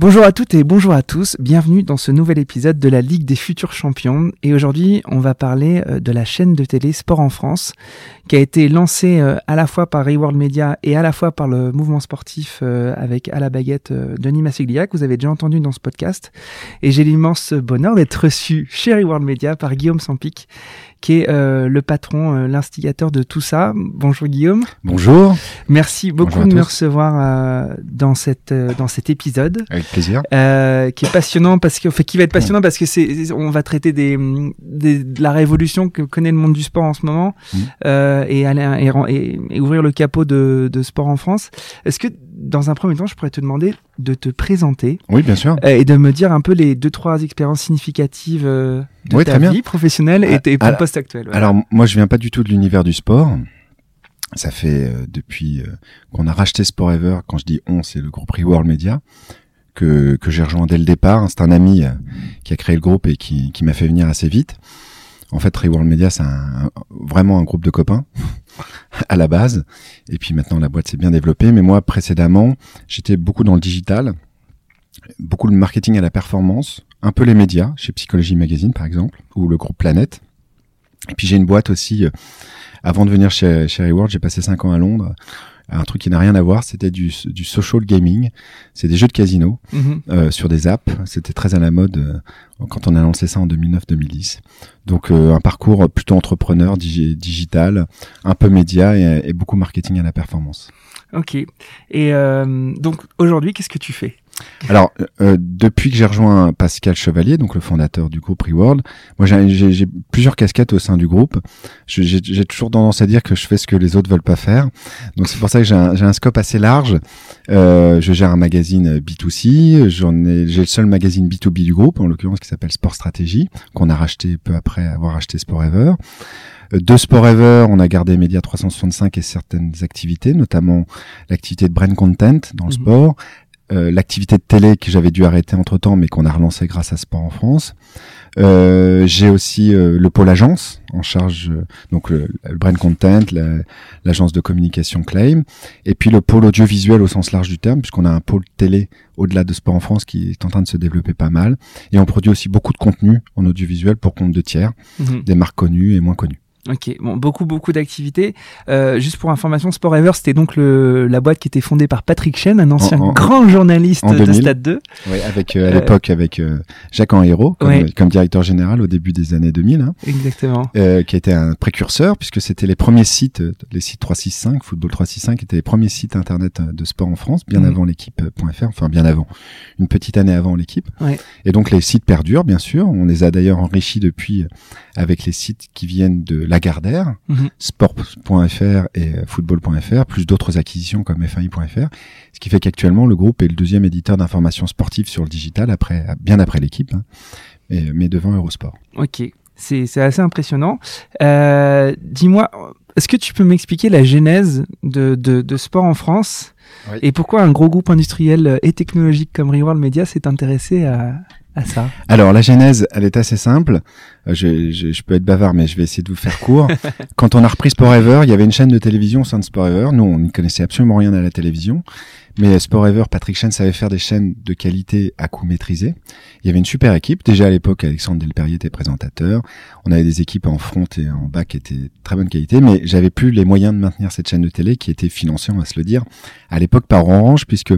Bonjour à toutes et bonjour à tous, bienvenue dans ce nouvel épisode de la Ligue des futurs champions. Et aujourd'hui on va parler euh, de la chaîne de télé Sport en France qui a été lancée euh, à la fois par Reworld Media et à la fois par le mouvement sportif euh, avec à la baguette Denis Massiglia que vous avez déjà entendu dans ce podcast. Et j'ai l'immense bonheur d'être reçu chez Reworld Media par Guillaume Sampic qui est euh, le patron, euh, l'instigateur de tout ça. Bonjour Guillaume. Bonjour. Merci beaucoup de me recevoir euh, dans cette dans cet épisode. Avec plaisir. qui est passionnant parce que, fait, qui va être passionnant parce que c'est, on va traiter des, de la révolution que connaît le monde du sport en ce moment mmh. et, aller, et, et, ouvrir le capot de, de sport en France. Est-ce que dans un premier temps, je pourrais te demander de te présenter. Oui, bien sûr. et de me dire un peu les deux, trois expériences significatives de ta vie professionnelle et, et ton poste actuel. Alors moi, je viens pas du tout de l'univers du sport. Ça fait euh, depuis euh, qu'on a racheté Sport Ever, quand je dis on, c'est le groupe Reworld Media, que, que j'ai rejoint dès le départ. C'est un ami euh, qui a créé le groupe et qui, qui m'a fait venir assez vite. En fait, Reworld Media, c'est vraiment un groupe de copains à la base. Et puis maintenant, la boîte s'est bien développée. Mais moi, précédemment, j'étais beaucoup dans le digital, beaucoup le marketing à la performance, un peu les médias, chez Psychologie Magazine par exemple, ou le groupe Planète. Et puis j'ai une boîte aussi, euh, avant de venir chez, chez j'ai passé cinq ans à Londres, un truc qui n'a rien à voir, c'était du, du social gaming, c'est des jeux de casino mhm. euh, sur des apps, c'était très à la mode euh, quand on a lancé ça en 2009-2010. Donc un parcours plutôt entrepreneur, digital, un peu média et, et, beaucoup marketing à la performance. Ok. Et donc aujourd'hui, qu'est-ce que tu fais? Alors, euh, depuis que j'ai rejoint Pascal Chevalier, donc le fondateur du groupe Reworld, moi j'ai plusieurs casquettes au sein du groupe. J'ai toujours tendance à dire que je fais ce que les autres veulent pas faire. Donc c'est pour ça que j'ai un, un, scope assez large. Euh, je gère un magazine B2C. J'en ai, j'ai le seul magazine B2B du groupe, en l'occurrence qui s'appelle Sport Stratégie, qu'on a racheté peu après avoir acheté Sport Ever. Euh, de Sport Ever, on a gardé Média 365 et certaines activités, notamment l'activité de brand content dans le mhm. sport, euh, l'activité de télé que j'avais dû arrêter entre temps, mais qu'on a relancé grâce à Sport en France. Euh, j'ai aussi euh, le pôle agence en charge, donc le, brand content, l'agence de communication Claim, et puis le pôle audiovisuel au sens large du terme, puisqu'on a un pôle télé au-delà de Sport en France qui est en train de se développer pas mal, et on produit aussi beaucoup de contenu en audiovisuel pour compte de tiers, mhm. des marques connues et moins connues. Ok, bon, beaucoup, beaucoup d'activités. Euh, juste pour information, Sport Ever, c'était donc le, la boîte qui était fondée par Patrick Chen, un ancien grand journaliste de Stade 2. Oui, avec, euh, à euh, l'époque, avec euh, Jacques Henriot, comme, comme, directeur général au début des années 2000. Hein, Exactement. Euh, qui était un précurseur, puisque c'était les premiers sites, les sites 365, Football 365, étaient les premiers sites internet de sport en France, bien mhm. avant l'équipe.fr, enfin bien avant, une petite année avant l'équipe. Ouais. Et donc les sites perdurent, bien sûr. On les a d'ailleurs enrichis depuis avec les sites qui viennent de Lagardère, mhm. sport.fr et football.fr, plus d'autres acquisitions comme FAI.fr, ce qui fait qu'actuellement le groupe est le deuxième éditeur d'informations sportives sur le digital, après, bien après l'équipe, hein, mais devant Eurosport. Ok, c'est assez impressionnant. Euh, Dis-moi, est-ce que tu peux m'expliquer la genèse de, de, de sport en France et pourquoi un gros groupe industriel et technologique comme Reworld Media s'est intéressé à, ça Alors la genèse, elle est assez simple. Euh, je, je, je, peux être bavard, mais je vais essayer de vous faire court. Quand on a repris Sport Ever, il y avait une chaîne de télévision au sein de Sport Ever. Nous, on n'y connaissait absolument rien à la télévision. Mais Sport Ever, Patrick Chen savait faire des chaînes de qualité à coût maîtrisé. Il y avait une super équipe. Déjà à l'époque, Alexandre Delperrier était présentateur. On avait des équipes en front et en bas qui étaient très bonne qualité, mais j'avais plus les moyens de maintenir cette chaîne de télé qui était financée, on va se le dire, à l'époque par Orange, puisque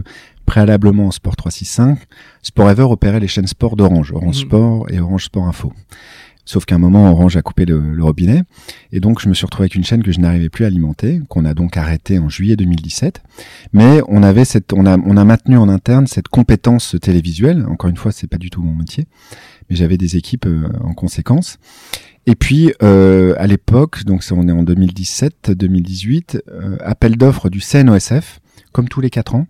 préalablement en Sport 365, Sport Ever opérait les chaînes sport d'Orange, Orange mmh. Sport et Orange Sport Info. Sauf qu'à un moment, Orange a coupé le, robinet. Et donc, je me suis retrouvé avec une chaîne que je n'arrivais plus à alimenter, qu'on a donc arrêté en juillet 2017. Mais on avait cette, on a, on a maintenu en interne cette compétence télévisuelle. Encore une fois, c'est pas du tout mon métier. Mais j'avais des équipes euh, en conséquence. Et puis, euh, à l'époque, donc on est en 2017-2018, euh, appel d'offres du CNOSF, comme tous les quatre ans.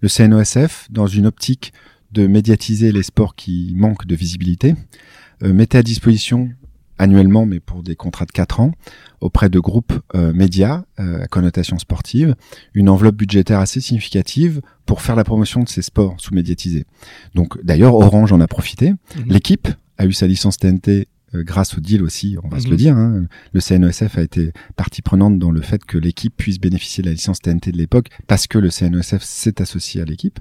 Le CNOSF, dans une optique de médiatiser les sports qui manquent de visibilité, euh, mettait à disposition annuellement, mais pour des contrats de 4 ans, auprès de groupes euh, médias euh, à connotation sportive, une enveloppe budgétaire assez significative pour faire la promotion de ces sports sous-médiatisés. Donc d'ailleurs, Orange en a profité. Mhm. L'équipe a eu sa licence TNT grâce au deal aussi, on va se le mhm. dire. Hein. Le CNESF a été partie prenante dans le fait que l'équipe puisse bénéficier de la licence TNT de l'époque parce que le CNESF s'est associé à l'équipe.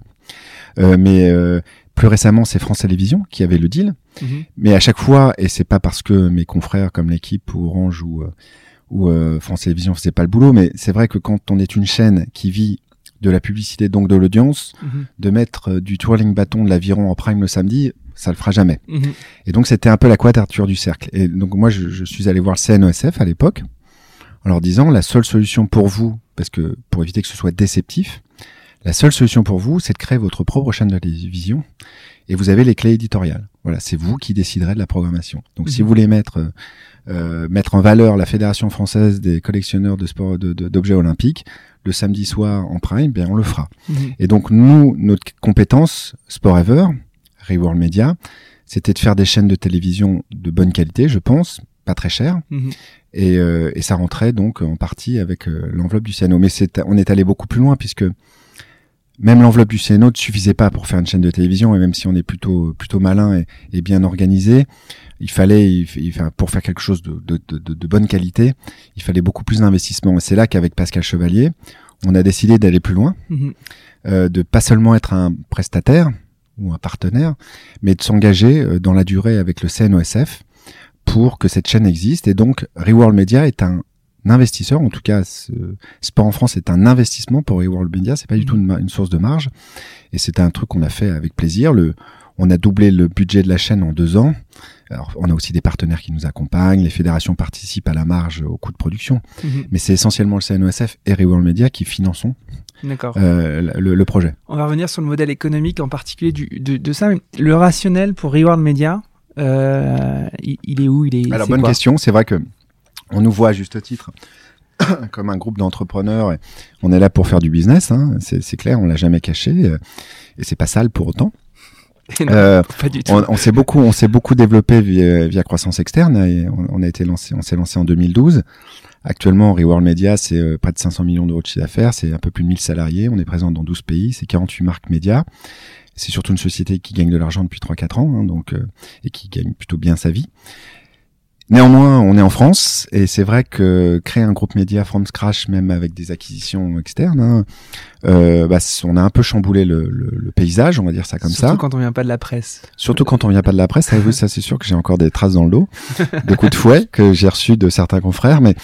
Euh, mais euh, plus récemment, c'est France Télévisions qui avait le deal. Mhm. Mais à chaque fois, et c'est pas parce que mes confrères comme l'équipe ou Orange ou, euh, ou France Télévisions faisaient pas le boulot, mais c'est vrai que quand on est une chaîne qui vit de la publicité, donc de l'audience, mhm. de mettre du twirling bâton de l'aviron en prime le samedi, ça le fera jamais. Mhm. Et donc c'était un peu la quadrature du cercle. Et donc moi je, je suis allé voir le CNESF à l'époque en leur disant la seule solution pour vous, parce que pour éviter que ce soit déceptif, la seule solution pour vous, c'est de créer votre propre chaîne de télévision et vous avez les clés éditoriales. Voilà, c'est vous qui déciderez de la programmation. Donc, si mhm. vous voulez mettre euh, mettre en valeur la Fédération française des collectionneurs de sport d'objets olympiques le samedi soir en prime, bien on le fera. Mhm. Et donc nous, notre compétence Sport Ever, Reworld Media, c'était de faire des chaînes de télévision de bonne qualité, je pense, pas très cher. Mhm. Et, euh, et, ça rentrait donc en partie avec euh, l'enveloppe du CNO. Mais c'est, on est allé beaucoup plus loin puisque même l'enveloppe du CNO ne suffisait pas pour faire une chaîne de télévision et même si on est plutôt plutôt malin et, bien organisé, il fallait il, pour faire quelque chose de, de, de, de, bonne qualité, il fallait beaucoup plus d'investissement. Et c'est là qu'avec Pascal Chevalier, on a décidé d'aller plus loin, mhm. euh, de pas seulement être un prestataire ou un partenaire, mais de s'engager euh, dans la durée avec le CNOSF pour que cette chaîne existe. Et donc, Reworld Media est un investisseur, en tout cas, Sport en France est un investissement pour World Media, c'est pas du tout mhm. une, source de marge, et c'est un truc qu'on a fait avec plaisir. Le, on a doublé le budget de la chaîne en deux ans. Alors, on a aussi des partenaires qui nous accompagnent, les fédérations participent à la marge au coût de production, mhm. mais c'est essentiellement le CNOSF et Reworld Media qui finançons euh, le, projet. On va revenir sur le modèle économique en particulier du, de, ça. Le rationnel pour Reward Media, euh, il, est où? Il est. Alors bonne question. C'est vrai que on nous voit à juste titre comme un groupe d'entrepreneurs. On est là pour faire du business, hein, c'est clair, on l'a jamais caché, euh, et c'est pas sale pour autant. Euh, pas du tout. On, s'est beaucoup, on s'est beaucoup développé via, via, croissance externe. Et on, a été lancé, on s'est lancé en 2012. Actuellement, Reworld Media, c'est euh, près de 500 millions d'euros de chiffre d'affaires, c'est un peu plus de 1000 salariés. On est présent dans 12 pays, c'est 48 marques médias. C'est surtout une société qui gagne de l'argent depuis 3-4 ans, hein, donc euh, et qui gagne plutôt bien sa vie. Néanmoins, on est en France et c'est vrai que créer un groupe média from scratch, même avec des acquisitions externes, hein, euh, bah, on a un peu chamboulé le, le, paysage, on va dire ça comme ça. Surtout quand on vient pas de la presse. Surtout quand on vient pas de la presse. Ça, ça c'est sûr que j'ai encore des traces dans le dos, de coups de fouet que j'ai reçus de certains confrères. Mais,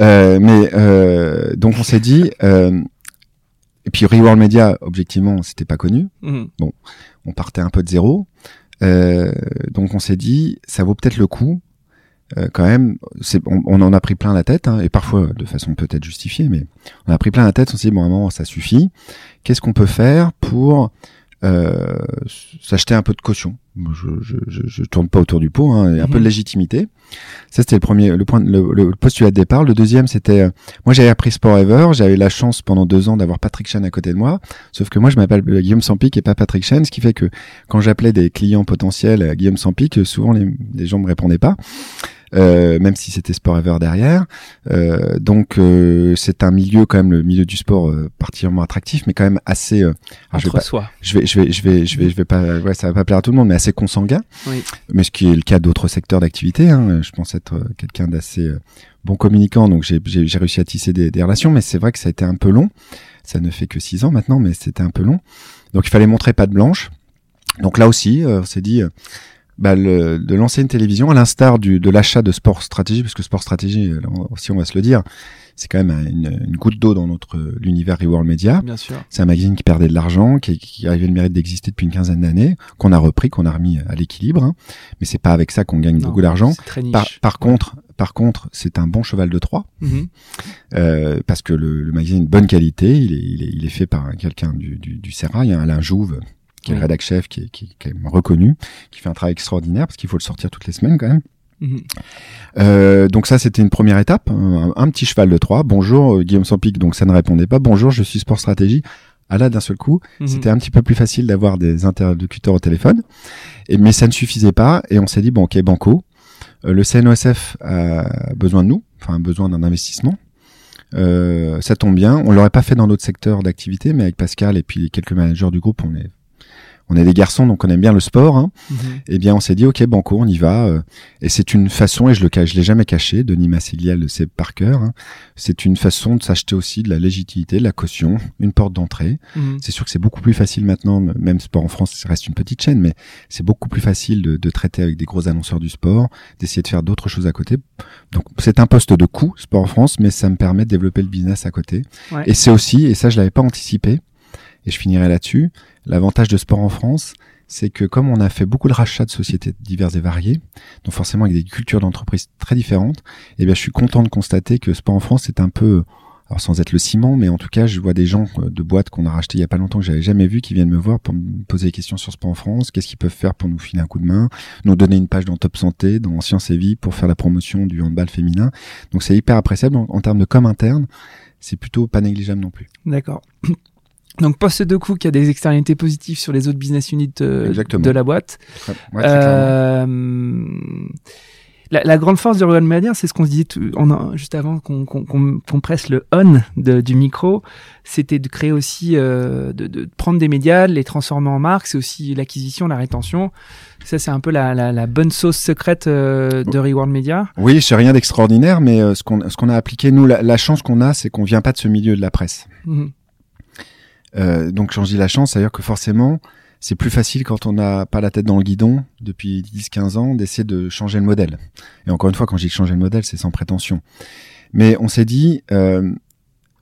euh, mais euh, donc on s'est dit. Euh, et puis Reworld Media, objectivement, c'était pas connu. Mhm. Bon, on partait un peu de zéro. Euh, donc on s'est dit, ça vaut peut-être le coup euh, quand même, on, on, en a pris plein la tête, hein, et parfois de façon peut-être justifiée, mais on a pris plein la tête, on s'est dit, bon, à un moment, ça suffit. Qu'est-ce qu'on peut faire pour euh, s'acheter un peu de caution? Je, je, je, je, tourne pas autour du pot, hein, un peu de mhm. légitimité. Ça c'était le premier, le point, le, le, postulat de départ. Le deuxième c'était, euh, moi j'avais appris Sport Ever, j'avais la chance pendant deux ans d'avoir Patrick Chen à côté de moi. Sauf que moi je m'appelle Guillaume Sampic et pas Patrick Chen, ce qui fait que quand j'appelais des clients potentiels à Guillaume Sampic, souvent les, les gens me répondaient pas. Euh, même si c'était Sport Ever derrière. Euh, donc euh, c'est un milieu quand même le milieu du sport particulièrement attractif, mais quand même assez. je vais, pas, soi. je vais je vais je vais je vais je vais pas ouais ça va pas plaire à tout le monde, mais assez consanguin. Oui. Mais ce qui est le cas d'autres secteurs d'activité. Hein. Je pense être quelqu'un d'assez bon communicant, donc j'ai j'ai réussi à tisser des, des relations, mais c'est vrai que ça a été un peu long. Ça ne fait que six ans maintenant, mais c'était un peu long. Donc il fallait montrer pas de blanche. Donc là aussi, on s'est dit, bah, le, de lancer une télévision à l'instar du de l'achat de Sport Stratégie, parce que Sport Stratégie, euh, si on va se le dire, c'est quand même une, une goutte d'eau dans notre l'univers Reworld Media. Bien sûr. C'est un magazine qui perdait de l'argent, qui, qui avait le mérite d'exister depuis une quinzaine d'années, qu'on a repris, qu'on a remis à l'équilibre. Hein. Mais c'est pas avec ça qu'on gagne Non, beaucoup d'argent. c'est très niche. Par, par contre, par contre, c'est un bon cheval de Troie Mhm. euh, parce que le, le magazine est de bonne qualité. Il est, il est, il est fait par quelqu'un du, du, du Serra. Il y a Alain Jouve qui est le rédac chef, qui est, qui, est quand même reconnu, qui fait un travail extraordinaire parce qu'il faut le sortir toutes les semaines quand même. Mhm. Euh, donc ça, c'était une première étape, un, un petit cheval de Troie. Bonjour euh, Guillaume Sampic, donc ça ne répondait pas. Bonjour, je suis Sport Stratégie. Ah là, d'un seul coup, Mhm. c'était un petit peu plus facile d'avoir des interlocuteurs au téléphone, et, mais ça ne suffisait pas. Et on s'est dit bon, ok, banco. Euh, le CNOSF a besoin de nous, enfin besoin d'un investissement. Euh, ça tombe bien. On l'aurait pas fait dans d'autres secteurs d'activité, mais avec Pascal et puis quelques managers du groupe, on est on est des garçons, donc on aime bien le sport. Hein. Mhm. Eh bien, on s'est dit, ok, banco, on y va. euh, et c'est une façon, et je le cache, je l'ai jamais caché, Denis Massiglial le sait par cœur. hein, c'est une façon de s'acheter aussi de la légitimité, de la caution, une porte d'entrée. Mhm. C'est sûr que c'est beaucoup plus facile maintenant, même sport en France, ça reste une petite chaîne, mais c'est beaucoup plus facile de, de traiter avec des gros annonceurs du sport, d'essayer de faire d'autres choses à côté. Donc, c'est un poste de coût, sport en France, mais ça me permet de développer le business à côté. Ouais. Et c'est aussi, et ça je l'avais pas anticipé, et je finirai là-dessus, l'avantage de sport en France, c'est que comme on a fait beaucoup de rachats de sociétés diverses et variées, donc forcément avec des cultures d'entreprise très différentes, eh bien je suis content de constater que sport en France est un peu sans être le ciment, mais en tout cas, je vois des gens euh, de boîtes qu'on a racheté il y a pas longtemps que j'avais jamais vu qui viennent me voir pour me poser des questions sur Sport en France, qu'est-ce qu'ils peuvent faire pour nous filer un coup de main, nous donner une page dans Top Santé, dans Sciences et Vie pour faire la promotion du handball féminin. Donc c'est hyper appréciable en, en termes de com interne, c'est plutôt pas négligeable non plus. D'accord. Donc poste de coût qui a des externalités positives sur les autres business units euh, de la boîte. Très, ouais, très clairement. Euh, la, la grande force du Royal Media, c'est ce qu'on se disait tout, on a- juste avant qu'on presse le on de- du micro, c'était de créer aussi, euh, de, de prendre des médias, de les transformer en marques, c'est aussi l'acquisition, la rétention. Ça, c'est un peu la, la, la bonne sauce secrète euh, de Reward Media. Oui, c'est rien d'extraordinaire, mais euh, ce qu'on ce qu'on a appliqué, nous, la, chance qu'on a, c'est qu'on vient pas de ce milieu de la presse. Mhm. Euh, donc dis la chance, c'est-à-dire que forcément, c'est plus facile quand on n'a pas la tête dans le guidon depuis 10-15 ans d'essayer de changer le modèle. Et encore une fois, quand je dis changer le modèle, c'est sans prétention. Mais on s'est dit, euh,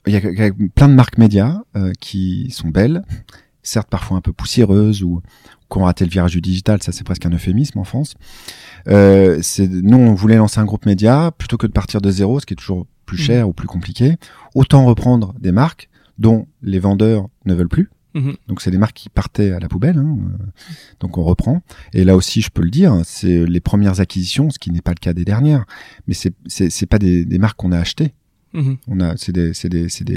il y, a, y a plein de marques médias euh, qui sont belles, certes parfois un peu poussiéreuses ou qui ont raté le virage du digital, ça c'est presque un euphémisme en France. Euh, nous, on voulait lancer un groupe média plutôt que de partir de zéro, ce qui est toujours plus Mhm. cher ou plus compliqué. Autant reprendre des marques dont les vendeurs ne veulent plus. Mhm. Donc c'est des marques qui partaient à la poubelle. hein. Euh, Donc on reprend. Et là aussi, je peux le dire, c'est les premières acquisitions, ce qui n'est pas le cas des dernières. Mais c'est c'est pas des, des marques qu'on a achetées. Mhm. On a c'est des c'est des c'est des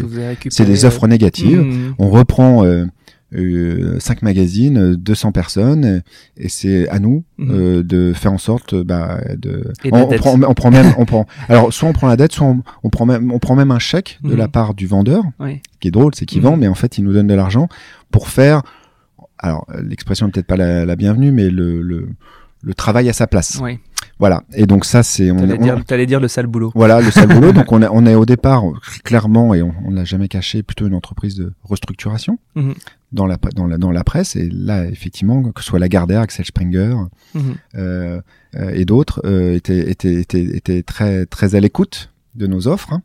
des offres négatives. Mhm. On reprend euh, euh, cinq magazines, euh, 200 personnes, euh, et c'est à nous Mhm. euh, de faire en sorte euh, bah, de. Et on, prend, on prend même, on prend. Alors soit on prend la dette, soit on, on prend même, on prend même un chèque de Mhm. la part du vendeur. Ce qui est drôle, c'est qu'il Mhm. vend, mais en fait il nous donne de l'argent pour faire. Alors euh, l'expression est peut-être pas la, la bienvenue, mais le, le le travail à sa place. Ouais. Voilà. Et donc ça c'est on, T'allais on- dire, t'allais dire le sale boulot. voilà le sale boulot. Donc on est, on est au départ clairement et on, on l'a jamais caché plutôt une entreprise de restructuration Mhm. dans la dans la dans la presse et là effectivement que ce soit Lagardère, Axel Springer Mhm. euh, euh, et d'autres euh, étaient étaient étaient étaient très très à l'écoute de nos offres. hein.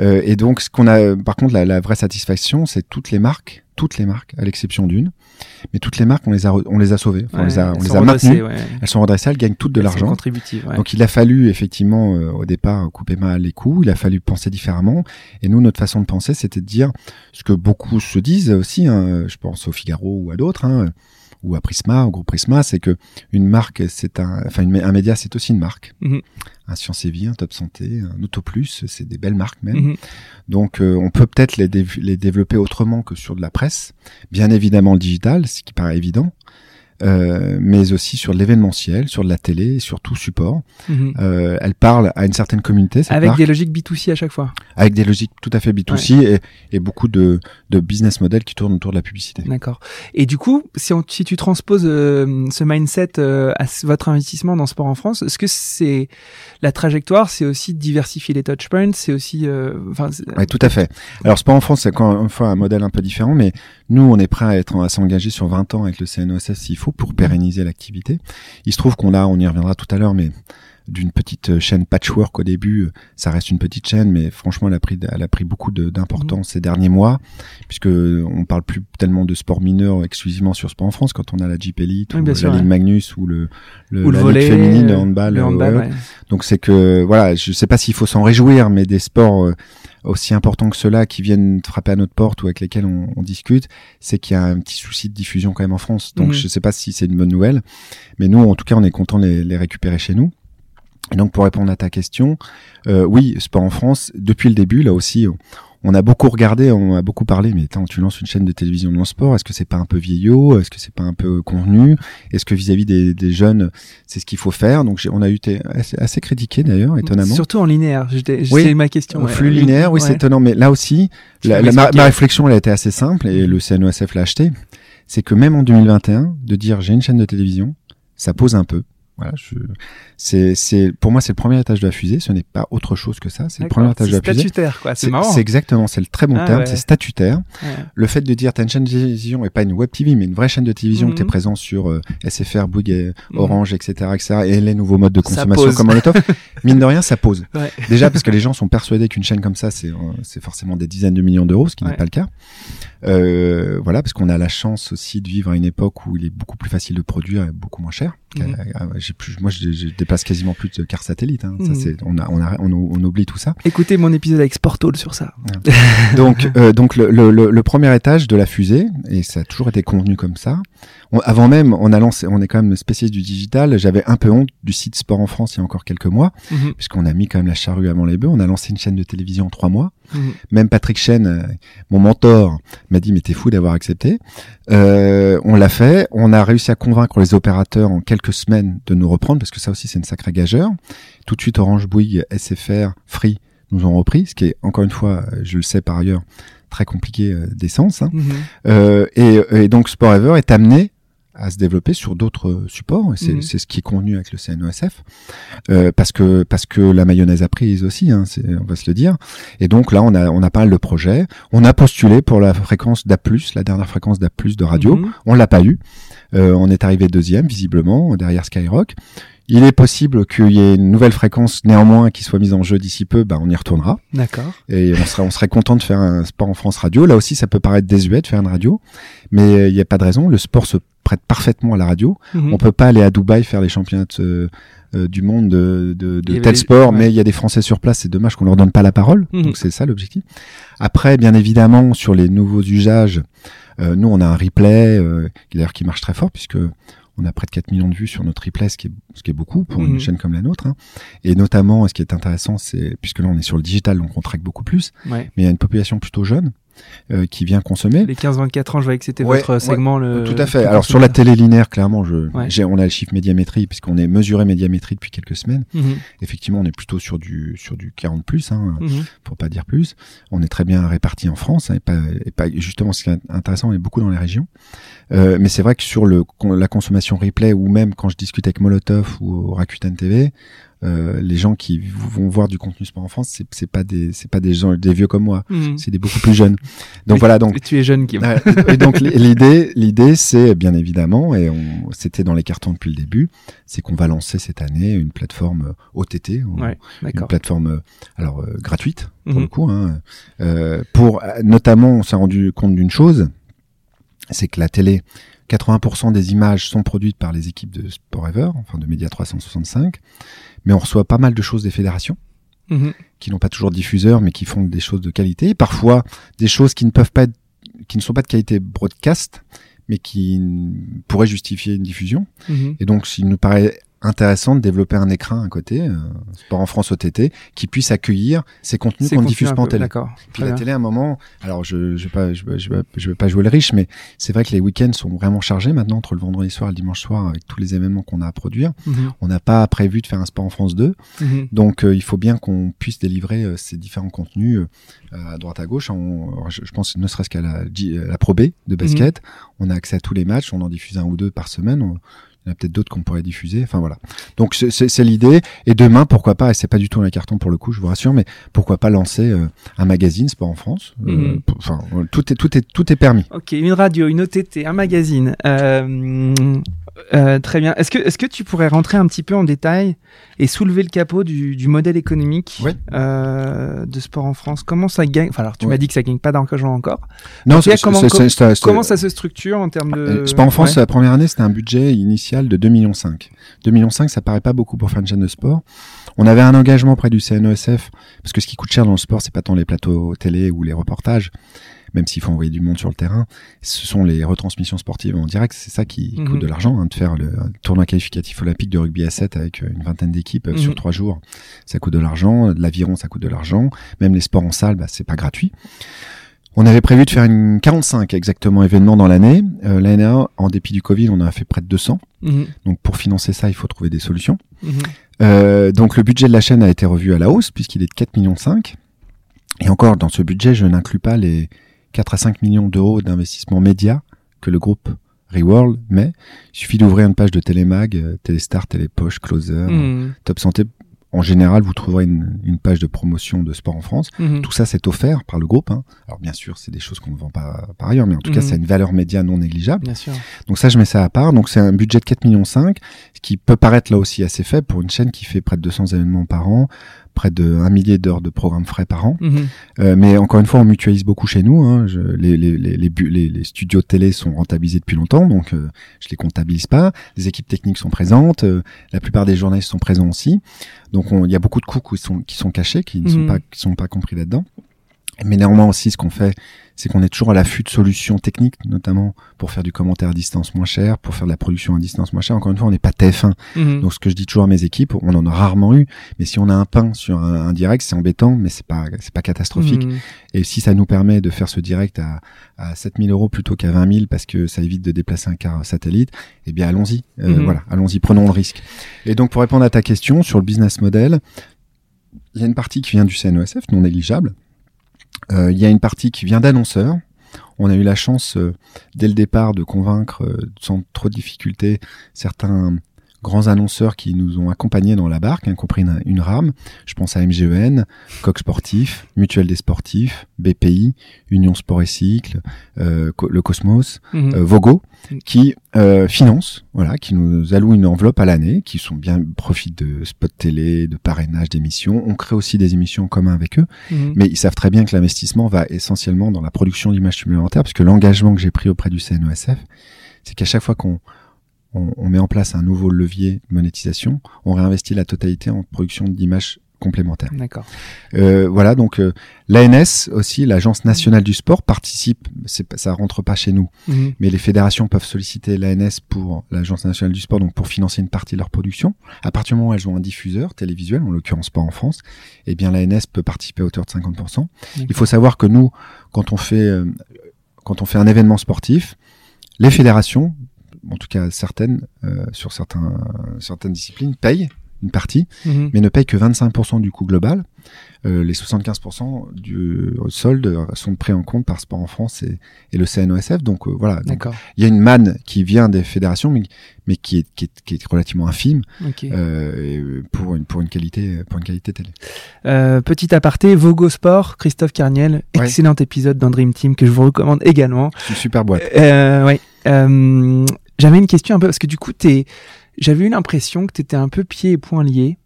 Euh, et donc ce qu'on a par contre la, la vraie satisfaction c'est toutes les marques toutes les marques à l'exception d'une mais toutes les marques on les a on les a sauvées Enfin, on les a on elles les sont a redressées, maintenues ouais. elles sont redressées elles gagnent toutes de l'argent ouais. donc il a fallu effectivement euh, au départ couper mal les coups, il a fallu penser différemment. Et nous, notre façon de penser, c'était de dire ce que beaucoup se disent aussi. hein, je pense au Figaro ou à d'autres, hein, ou à Prisma, au groupe Prisma, c'est que une marque, c'est un, enfin une- un média, c'est aussi une marque. Mhm. Un Science et Vie, un Top Santé, un Autoplus, c'est des belles marques même. Mhm. Donc euh, on peut peut-être les, les développer autrement que sur de la presse. Bien évidemment le digital, ce qui paraît évident. Euh, mais aussi sur l'événementiel, sur de la télé, sur tout support. Mhm. Euh, elle parle à une certaine communauté, cette Avec marque, des logiques B2C à chaque fois. avec des logiques tout à fait B2C et, et beaucoup de, de business models qui tournent autour de la publicité. D'accord. Et du coup, si, on- si tu transposes euh, ce mindset euh, à votre investissement dans Sport en France, est-ce que c'est la trajectoire, c'est aussi de diversifier les touchpoints, c'est aussi, euh, enfin, Oui, tout à fait. Alors, Sport en France, c'est encore une fois un modèle un peu différent, mais nous, on est prêt à être à s'engager sur 20 ans avec le CNOSF s'il faut faut pour pérenniser l'activité. Il se trouve qu'on a, on y reviendra tout à l'heure, mais d'une petite chaîne patchwork au début. Ça reste une petite chaîne, mais franchement, elle a pris, elle a pris beaucoup d'importance ces derniers mois, puisque on parle plus tellement de sport mineur exclusivement sur sport en France quand on a la Jeep Elite Oui, ou la Ligue ouais. Magnus ou le, le, Ou le la Ligue féminine, le euh, handball. le euh, handball, ouais. ouais. Donc c'est que voilà, je sais pas s'il faut s'en réjouir, mais des sports euh, aussi importants que ceux-là qui viennent frapper à notre porte ou avec lesquels on, on discute, c'est qu'il y a un petit souci de diffusion quand même en France. Donc Mhm. je sais pas si c'est une bonne nouvelle, mais nous en tout cas on est content de les, les récupérer chez nous. Et donc pour répondre à ta question, euh, oui, sport en France depuis le début là aussi. On, a beaucoup regardé, on a beaucoup parlé, mais attends, tu lances une chaîne de télévision le sport, est-ce que c'est pas un peu vieillot, est-ce que c'est pas un peu convenu, est-ce que vis-à-vis des, des jeunes, c'est ce qu'il faut faire? Donc on a eu été assez, assez critiqué d'ailleurs, étonnamment. Surtout en linéaire. J'étais- Oui. C'est ma question. Au ouais. flux linéaire, oui, Ouais. c'est étonnant. Mais là aussi, la, la- ma, ma réflexion, elle a été assez simple et le CNOSF l'a acheté. C'est que même en 2021, de dire j'ai une chaîne de télévision, ça pose un peu. Voilà, je, c'est, c'est, pour moi, c'est le premier étage de la fusée. Ce n'est pas autre chose que ça. C'est le premier étage de C'est la fusée. statutaire, quoi. C'est marrant. C'est exactement, c'est le très bon Ah terme, ouais. c'est statutaire. Ouais. Le fait de dire t'as une chaîne de télévision et pas une web TV, mais une vraie chaîne de télévision, que t'es Mhm. présent sur euh, SFR, Bouygues, et Mhm. Orange, etc., etc., et les nouveaux modes de consommation comme on l'étoffe, mine de rien, ça pose. Ouais. Déjà parce que les gens sont persuadés qu'une chaîne comme ça, c'est euh, c'est forcément des dizaines de millions d'euros, ce qui n'est pas le cas. Euh, voilà, parce qu'on a la chance aussi de vivre à une époque où il est beaucoup plus facile de produire et beaucoup moins cher. Mhm. J'ai plus, moi, je, je dépasse quasiment plus de cars satellites. Hein. Ça, Mhm. c'est, on, a, on, a, on, on oublie tout ça. Écoutez mon épisode avec Sportol sur ça. Donc, euh, donc le, le, le, le premier étage de la fusée, et ça a toujours été convenu comme ça. On- avant même, on a lancé, on est quand même spécialiste du digital. J'avais un peu honte du site Sport en France il y a encore quelques mois, Mhm. puisqu'on a mis quand même la charrue avant les bœufs. On a lancé une chaîne de télévision en trois mois. Mhm. Même Patrick Chen, euh, mon mentor, m'a dit mais t'es fou d'avoir accepté. Euh, on l'a fait. On a réussi à convaincre les opérateurs en quelques semaines de nous reprendre parce que ça aussi c'est une sacrée gageure. Tout de suite Orange Bouygues, SFR, Free nous ont repris, ce qui est encore une fois, euh, je le sais par ailleurs, très compliqué euh, d'essence. hein. Mhm. Euh, et, et donc Sporever est amené à se développer sur d'autres supports et c'est Mhm. c'est ce qui est convenu avec le CNOSF euh, parce que parce que la mayonnaise a prise aussi hein, on va se le dire. Et donc là on a on a pas mal de projets. On a postulé pour la fréquence d'A+ la dernière fréquence d'A+ de radio. Mhm. on l'a pas eu euh, on est arrivé deuxième visiblement derrière Skyrock il est possible qu'il y ait une nouvelle fréquence néanmoins qui soit mise en jeu d'ici peu bah on y retournera D'accord. et on serait on serait content de faire un sport en France radio. Là aussi, ça peut paraître désuet de faire une radio, mais euh, il n'y a pas de raison. Le sport se prête parfaitement à la radio. Mhm. On peut pas aller à Dubaï faire les championnats euh, euh, du monde de, de, de tel sport, ouais. mais il y a des Français sur place. C'est dommage qu'on leur donne pas la parole. Mhm. Donc c'est ça l'objectif. Après, bien évidemment, sur les nouveaux usages, nous on a un replay euh, qui d'ailleurs qui marche très fort puisque on a près de 4 millions de vues sur notre replay, ce qui est, ce qui est beaucoup pour Mhm. une chaîne comme la nôtre. hein. Et notamment, ce qui est intéressant, c'est puisque là on est sur le digital, donc on traque beaucoup plus Ouais. mais il y a une population plutôt jeune euh, qui vient consommer. Les 15-24 ans, je voyais que c'était Ouais, votre ouais, segment. Le... Tout à fait. Alors sur la télé linéaire, clairement, je, Ouais. on a le chiffre médiamétrie puisqu'on est mesuré médiamétrie depuis quelques semaines. Mhm. Effectivement, on est plutôt sur du sur du 40 plus, hein, Mhm. pour pas dire plus. On est très bien répartis en France hein, et pas et pas justement ce qui est intéressant, on est beaucoup dans les régions. Euh, mais c'est vrai que sur le la consommation replay ou même quand je discute avec Molotov ou Rakuten TV, euh, les gens qui vont voir du contenu sport en France, c'est, c'est pas des c'est pas des gens des vieux comme moi, Mhm. c'est des beaucoup plus jeunes. Donc Mais- voilà, donc Tu es jeune, Kim. Ouais, et donc l'idée, l'idée, c'est bien évidemment, et on, c'était dans les cartons depuis le début, c'est qu'on va lancer cette année une plateforme OTT, ou Ouais, une plateforme euh, alors euh, gratuite pour Mhm. le coup, hein, euh, pour euh, notamment, on s'est rendu compte d'une chose, c'est que la télé, 80% des images sont produites par les équipes de Sport Ever, enfin de Média 365, mais on reçoit pas mal de choses des fédérations Mhm. qui n'ont pas toujours de diffuseurs, mais qui font des choses de qualité. Et parfois, des choses qui ne peuvent pas être, qui ne sont pas de qualité broadcast, mais qui pourraient justifier une diffusion. Mhm. Et donc, il nous paraît intéressant de développer un écran à côté, euh, Sport en France OTT, qui puisse accueillir ces contenus qu'on ne diffuse pas en télé. Puis la bien. télé, à un moment, alors je je vais pas je vais, je vais, je vais pas jouer le riche, mais c'est vrai que les week-ends sont vraiment chargés maintenant entre le vendredi soir et le dimanche soir avec tous les événements qu'on a à produire. Mhm. On n'a pas prévu de faire un sport en France 2, Mhm. donc euh, il faut bien qu'on puisse délivrer euh, ces différents contenus euh, à droite à gauche. On- je, pense ne serait-ce qu'à la, Pro B de basket, on a accès à tous les matchs, on en diffuse un ou deux par semaine. On- Il y en a peut-être d'autres qu'on pourrait diffuser. Enfin voilà. Donc c'est l'idée. Et demain, pourquoi pas, et c'est pas du tout un carton pour le coup, je vous rassure, mais pourquoi pas lancer euh, un magazine Sport en France euh, Mhm. Enfin, tout est tout est tout est permis. Ok, une radio, une OTT, un magazine. Euh, euh, très bien. Est-ce que, est-ce que tu pourrais rentrer un petit peu en détail et soulever le capot du, du modèle économique Oui. euh, de sport en France? Comment ça gagne? Enfin, alors tu m'as dit que ça gagne pas d'argent encore. Non, cas, comment- Comment ça se structure en termes de Euh, Sport en France, Ouais. la première année, c'était un budget initial de 2,5 millions. 2,5 millions, ça paraît pas beaucoup pour faire une chaîne de sport. On avait un engagement auprès du CNESF, parce que ce qui coûte cher dans le sport, c'est pas tant les plateaux télé ou les reportages, même s'il faut envoyer du monde sur le terrain, ce sont les retransmissions sportives en direct, c'est ça qui Mhm. coûte de l'argent, hein, de faire le tournoi qualificatif olympique de rugby à 7 avec euh, une vingtaine d'équipes euh, Mhm. sur trois jours, ça coûte de l'argent, de l'aviron, ça coûte de l'argent, même les sports en salle, bah, c'est pas gratuit. On avait prévu de faire une 45 exactement événements dans l'année. Euh, L'année en dépit du Covid, on en a fait près de 200. Mhm, Donc pour financer ça, il faut trouver des solutions. mhm. Euh, donc le budget de la chaîne a été revu à la hausse puisqu'il est de 4 millions 5. Et encore, dans ce budget, je n'inclus pas les 4 à 5 millions d'euros d'investissement média que le groupe Reworld met. Il suffit d'ouvrir une page de Télémag, euh, Téléstar, Télépoche, Closer, Mhm, Top Santé. En général, vous trouverez une, une page de promotion de sport en France. mhm. Tout ça, c'est offert par le groupe. hein. Alors bien sûr, c'est des choses qu'on ne vend pas par ailleurs, mais en tout cas, Mhm. ça a une valeur média non négligeable. Bien sûr. Donc ça, je mets ça à part. Donc c'est un budget de 4 millions 5, ce qui peut paraître là aussi assez faible pour une chaîne qui fait près de 200 événements par an, près de 1 millier d'heures de programmes frais par an. Mhm, Euh, mais encore une fois, on mutualise beaucoup chez nous. Hein. Je- les, les, les, studios de télé sont rentabilisés depuis longtemps, donc euh, je les comptabilise pas. Les équipes techniques sont présentes, euh, la plupart des journalistes sont présents aussi. Donc on- il y a beaucoup de coûts qui sont, qui sont cachés, qui ne sont Mhm. pas qui sont pas compris là-dedans. Mais néanmoins aussi, ce qu'on fait, c'est qu'on est toujours à l'affût de solutions techniques, notamment pour faire du commentaire à distance moins cher, pour faire de la production à distance moins cher. Encore une fois, on n'est pas TF1. mhm. Donc ce que je dis toujours à mes équipes, on en a rarement eu, mais si on a un pain sur un, un direct, c'est embêtant, mais c'est pas c'est pas catastrophique. Mhm. Et si ça nous permet de faire ce direct à, à 7000 euros plutôt qu'à 20 000 parce que ça évite de déplacer un car satellite, eh bien allons-y. Euh, Mhm. Voilà, allons-y, prenons le risque. Et donc pour répondre à ta question sur le business model, il y a une partie qui vient du CNESF, non négligeable. Euh, il y a une partie qui vient d'annonceurs. On a eu la chance euh, dès le départ de convaincre euh, sans trop de difficultés certains grands annonceurs qui nous ont accompagnés dans la barque, y compris une, une rame. Je pense à MGEN, Coq Sportif, Mutuelle des Sportifs, BPI, Union Sport et Cycle, euh, Co- le Cosmos, Mhm. euh, Vogo, qui euh, financent, voilà, qui nous allouent une enveloppe à l'année, qui sont bien profitent de spots télé, de parrainage d'émissions. On crée aussi des émissions en commun avec eux, Mhm. mais ils savent très bien que l'investissement va essentiellement dans la production d'images supplémentaires, parce que l'engagement que j'ai pris auprès du CNESF, c'est qu'à chaque fois qu'on on, on met en place un nouveau levier de monétisation, on réinvestit la totalité en production d'images complémentaires. D'accord. Euh, voilà, donc euh, l'ANS aussi, l'Agence nationale du sport, participe. Ça rentre pas chez nous, Mhm. mais les fédérations peuvent solliciter l'ANS pour l'Agence nationale du sport, donc pour financer une partie de leur production. À partir du moment où elles ont un diffuseur télévisuel, en l'occurrence pas en France, eh bien l'ANS peut participer à hauteur de 50%. Il faut savoir que nous, quand on fait euh, quand on fait un événement sportif, les fédérations, en tout cas certaines, euh, sur certains, certaines disciplines, payent une partie Mhm. mais ne paye que 25% du coût global. Euh, les 75% du solde sont pris en compte par Sport en France et, et le CNOSF. Donc euh, voilà, il y a une manne qui vient des fédérations, mais, mais qui, est, qui, est, qui est relativement infime euh, pour, une, pour, une qualité, pour une qualité télé. Petit aparté, Vogo Sport, Christophe Carniel, Ouais. excellent épisode dans Dream Team que je vous recommande également. Une super boîte. Ouais. Euh, J'avais une question un peu parce que du coup, t'es, j'avais eu l'impression que tu étais un peu pieds et poings liés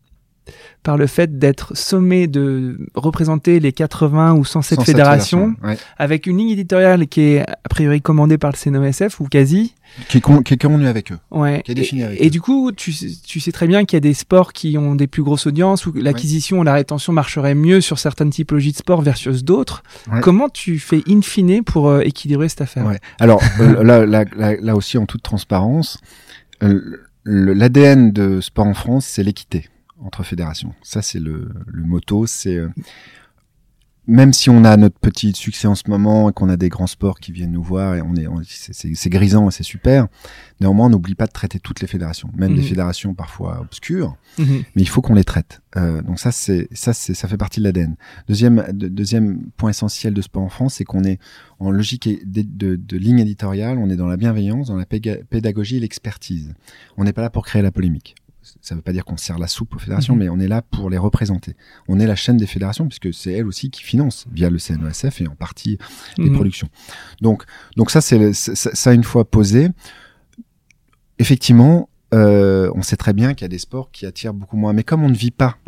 par le fait d'être sommé de représenter les 80 ou 107 Sans cette fédérations ouais. avec une ligne éditoriale qui est a priori commandée par le CNOSF ou quasi. Qui est, con- qui est convenu avec eux. Ouais. Qui est et, avec et eux. du coup, tu, sais- tu sais très bien qu'il y a des sports qui ont des plus grosses audiences où l'acquisition ou la rétention marcherait mieux sur certaines typologies de sports versus d'autres. Ouais. Comment tu fais in fine pour euh, équilibrer cette affaire? Ouais. Alors euh, là, là, là, là aussi, en toute transparence, euh, l'ADN de Sport en France, c'est l'équité entre fédérations. Ça, c'est le, le motto. C'est euh, même si on a notre petit succès en ce moment et qu'on a des grands sports qui viennent nous voir et on est, c'est- grisant et c'est super. Néanmoins, on n'oublie pas de traiter toutes les fédérations, même des Mhm. fédérations parfois obscures, Mhm. mais il faut qu'on les traite. Euh, donc ça, c'est ça, c'est ça fait partie de l'ADN. Deuxième, de- deuxième point essentiel de sport en France, c'est qu'on est en logique de, de- de ligne éditoriale, on est dans la bienveillance, dans la pédagogie et l'expertise. On n'est pas là pour créer la polémique. Ça ne veut pas dire qu'on sert la soupe aux fédérations, Mhm. mais on est là pour les représenter. On est la chaîne des fédérations, puisque c'est elles aussi qui financent via le CNESF et en partie les Mhm. productions. Donc, donc ça, c'est le- ça, ça, une fois posé. Effectivement, euh, on sait très bien qu'il y a des sports qui attirent beaucoup moins. Mais comme on ne vit pas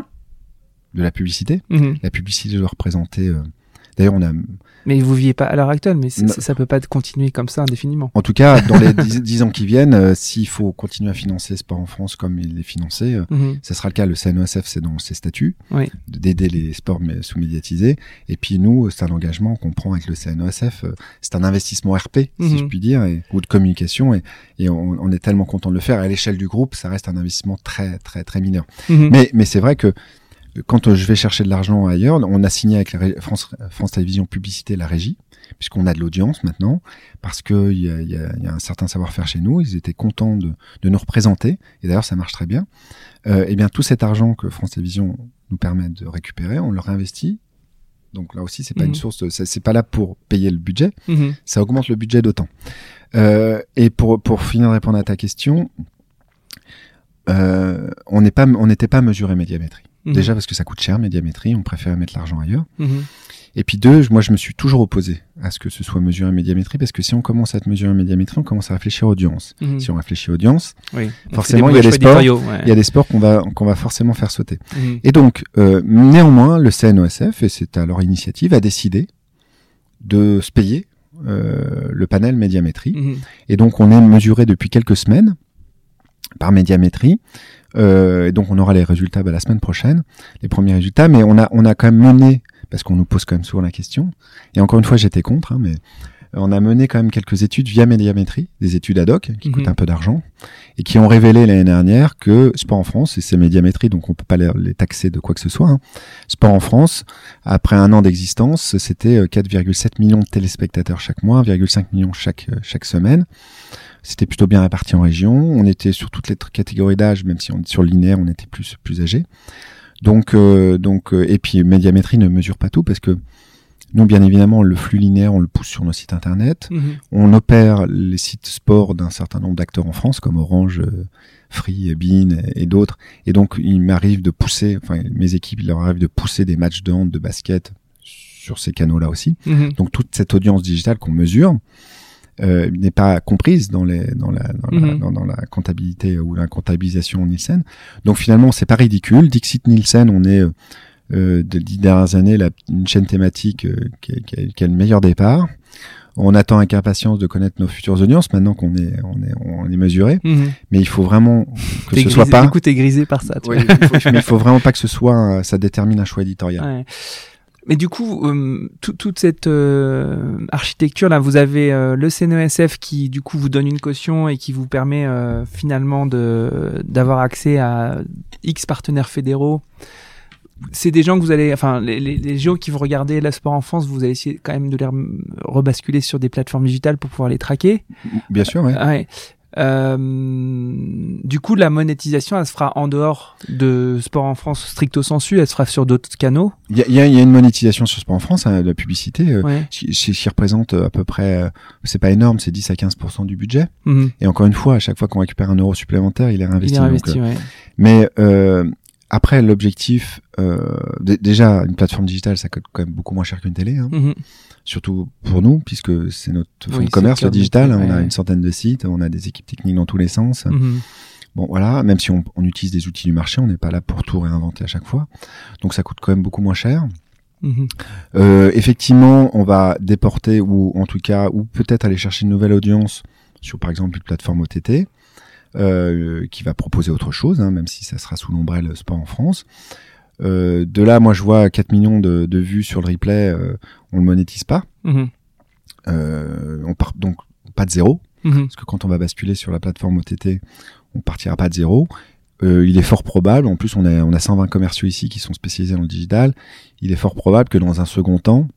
de la publicité, Mhm. la publicité doit représenter. euh, D'ailleurs, on a, Mais vous vivez pas à l'heure actuelle, mais c'est- ça peut pas continuer comme ça indéfiniment. en tout cas, dans les dix, dix ans qui viennent, euh, s'il faut continuer à financer le sport en France comme il est financé, euh, Mhm. ça sera le cas. Le CNESF, c'est dans ses statuts Oui. d'aider les sports mais sous-médiatisés. Et puis nous, c'est un engagement qu'on prend avec le CNESF. euh, C'est un investissement RP, si Mhm. je puis dire, et, ou de communication. Et, et on, on est tellement content de le faire. À l'échelle du groupe, ça reste un investissement très, très, très mineur. Mhm. Mais, mais c'est vrai que quand euh, je vais chercher de l'argent ailleurs, on a signé avec la France, France Télévisions Publicité la régie, puisqu'on a de l'audience maintenant, parce qu'il y y, y a un certain savoir-faire chez nous. Ils étaient contents de, de nous représenter, et d'ailleurs ça marche très bien. Euh, et bien tout cet argent que France Télévisions nous permet de récupérer, on le réinvestit. Donc là aussi, c'est pas Mhm. une source, de- c'est pas là pour payer le budget, Mhm. ça augmente le budget d'autant. Euh, et pour, pour finir de répondre à ta question, euh, on n'est pas, on n'était pas mesuré médiamétrie. Mhm. Déjà parce que ça coûte cher, médiamétrie, on préfère mettre l'argent ailleurs. Mhm. Et puis deux, moi je me suis toujours opposé à ce que ce soit mesuré médiamétrie, parce que si on commence à te mesurer médiamétrie, on commence à réfléchir audience. Mhm. Si on réfléchit audience, Oui. Forcément, il y a des sports, ouais. il y a des sports qu'on va, qu'on va forcément faire sauter. Et donc, euh, néanmoins, le CNOSF, et c'est à leur initiative, a décidé de se payer euh, le panel médiamétrie. Et donc, on est mesuré depuis quelques semaines par médiamétrie. Euh, et donc, on aura les résultats bah, la semaine prochaine, les premiers résultats. Mais on a, on a quand même mené, parce qu'on nous pose quand même souvent la question. Et encore une fois, j'étais contre, hein, mais on a mené quand même quelques études via médiamétrie, des études ad hoc qui Mhm. coûtent un peu d'argent et qui ont révélé l'année dernière que Sport en France, et c'est médiamétrie, donc on peut pas les, taxer de quoi que ce soit. hein. Sport en France, après un an d'existence, c'était euh, 4,7 millions de téléspectateurs chaque mois, 1,5 millions chaque euh, chaque semaine. C'était plutôt bien réparti en région. On était sur toutes les catégories d'âge, même si on est sur le linéaire, on était plus plus âgé. Donc euh, donc euh, et puis médiamétrie ne mesure pas tout parce que nous, bien évidemment, le flux linéaire, on le pousse sur nos sites internet. Mhm. On opère les sites sport d'un certain nombre d'acteurs en France, comme Orange, euh, Free, Bean et, d'autres. Et donc, il m'arrive de pousser, enfin, mes équipes, il leur arrive de pousser des matchs de hand, de basket sur ces canaux-là aussi. Mhm. Donc, toute cette audience digitale qu'on mesure euh, n'est pas comprise dans, les, dans, la, dans, la, Mhm. dans, dans la comptabilité ou la comptabilisation Nielsen. Donc, finalement, c'est pas ridicule. Dixit Nielsen, on est euh, euh, de dix dernières années la, une chaîne thématique euh, qui, a, qui a- qui a le meilleur départ. On attend avec impatience de connaître nos futures audiences maintenant qu'on est, on est, on est mesuré. Mhm. Mais il faut vraiment que ce soit pas. Du coup, t'es grisé par ça. tu Oui, il faut, mais il faut vraiment pas que ce soit, ça détermine un choix éditorial. Ouais. Mais du coup, euh, tout- toute cette euh, architecture là, vous avez euh, le CNESF qui du coup vous donne une caution et qui vous permet finalement de d'avoir accès à X partenaires fédéraux. C'est des gens que vous allez, enfin les, les, les gens qui vous regardez le sport en France, vous allez essayer quand même de les rebasculer sur des plateformes digitales pour pouvoir les traquer. Bien sûr, ouais. Ouais. Euh, du coup, la monétisation, elle se fera en dehors de Sport en France stricto sensu, elle se fera sur d'autres canaux? Il y a, y a- y a une monétisation sur Sport en France, hein, la publicité, euh, Ouais. qui, qui- représente euh, à peu près, euh, c'est pas énorme, c'est 10 à 15% du budget. Mhm. Et encore une fois, à chaque fois qu'on récupère un euro supplémentaire, il est réinvesti. Il est Donc, investi, euh, ouais. mais euh, après, l'objectif, euh, dé- déjà, une plateforme digitale, ça coûte quand même beaucoup moins cher qu'une télé, hein, Mhm. Surtout pour nous, puisque c'est notre fonds Oui, de commerce, le digital. hein, On a une centaine de sites, on a des équipes techniques dans tous les sens. Mhm. Bon, voilà, même si on, on utilise des outils du marché, on n'est pas là pour tout réinventer à chaque fois. Donc, ça coûte quand même beaucoup moins cher. Mhm. Euh, effectivement, on va déporter ou en tout cas, ou peut-être aller chercher une nouvelle audience sur par exemple une plateforme OTT euh, qui va proposer autre chose, hein, même si ça sera sous l'ombrelle Sport en France. Euh, de là, moi, je vois 4 millions de, de vues sur le replay, euh, on le monétise pas. Mhm. Euh, on part donc pas de zéro, Mhm. parce que quand on va basculer sur la plateforme OTT, on partira pas de zéro. il est fort probable, en plus on a, on a 120 commerciaux ici qui sont spécialisés dans le digital, il est fort probable que dans un second temps,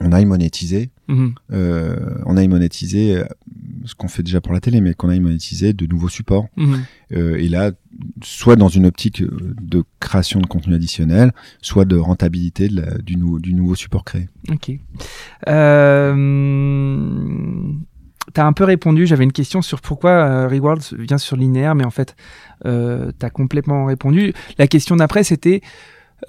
on aille monétiser, Mhm. on aille monétiser ce qu'on fait déjà pour la télé, mais qu'on aille monétiser de nouveaux supports. Mhm. Euh, et là, soit dans une optique euh, de création de contenu additionnel, soit de rentabilité de la- du, nou- du nouveau support créé. Ok. Euh... T'as un peu répondu, j'avais une question sur pourquoi euh, Rewards vient sur linéaire, mais en fait, euh, t'as complètement répondu. La question d'après, c'était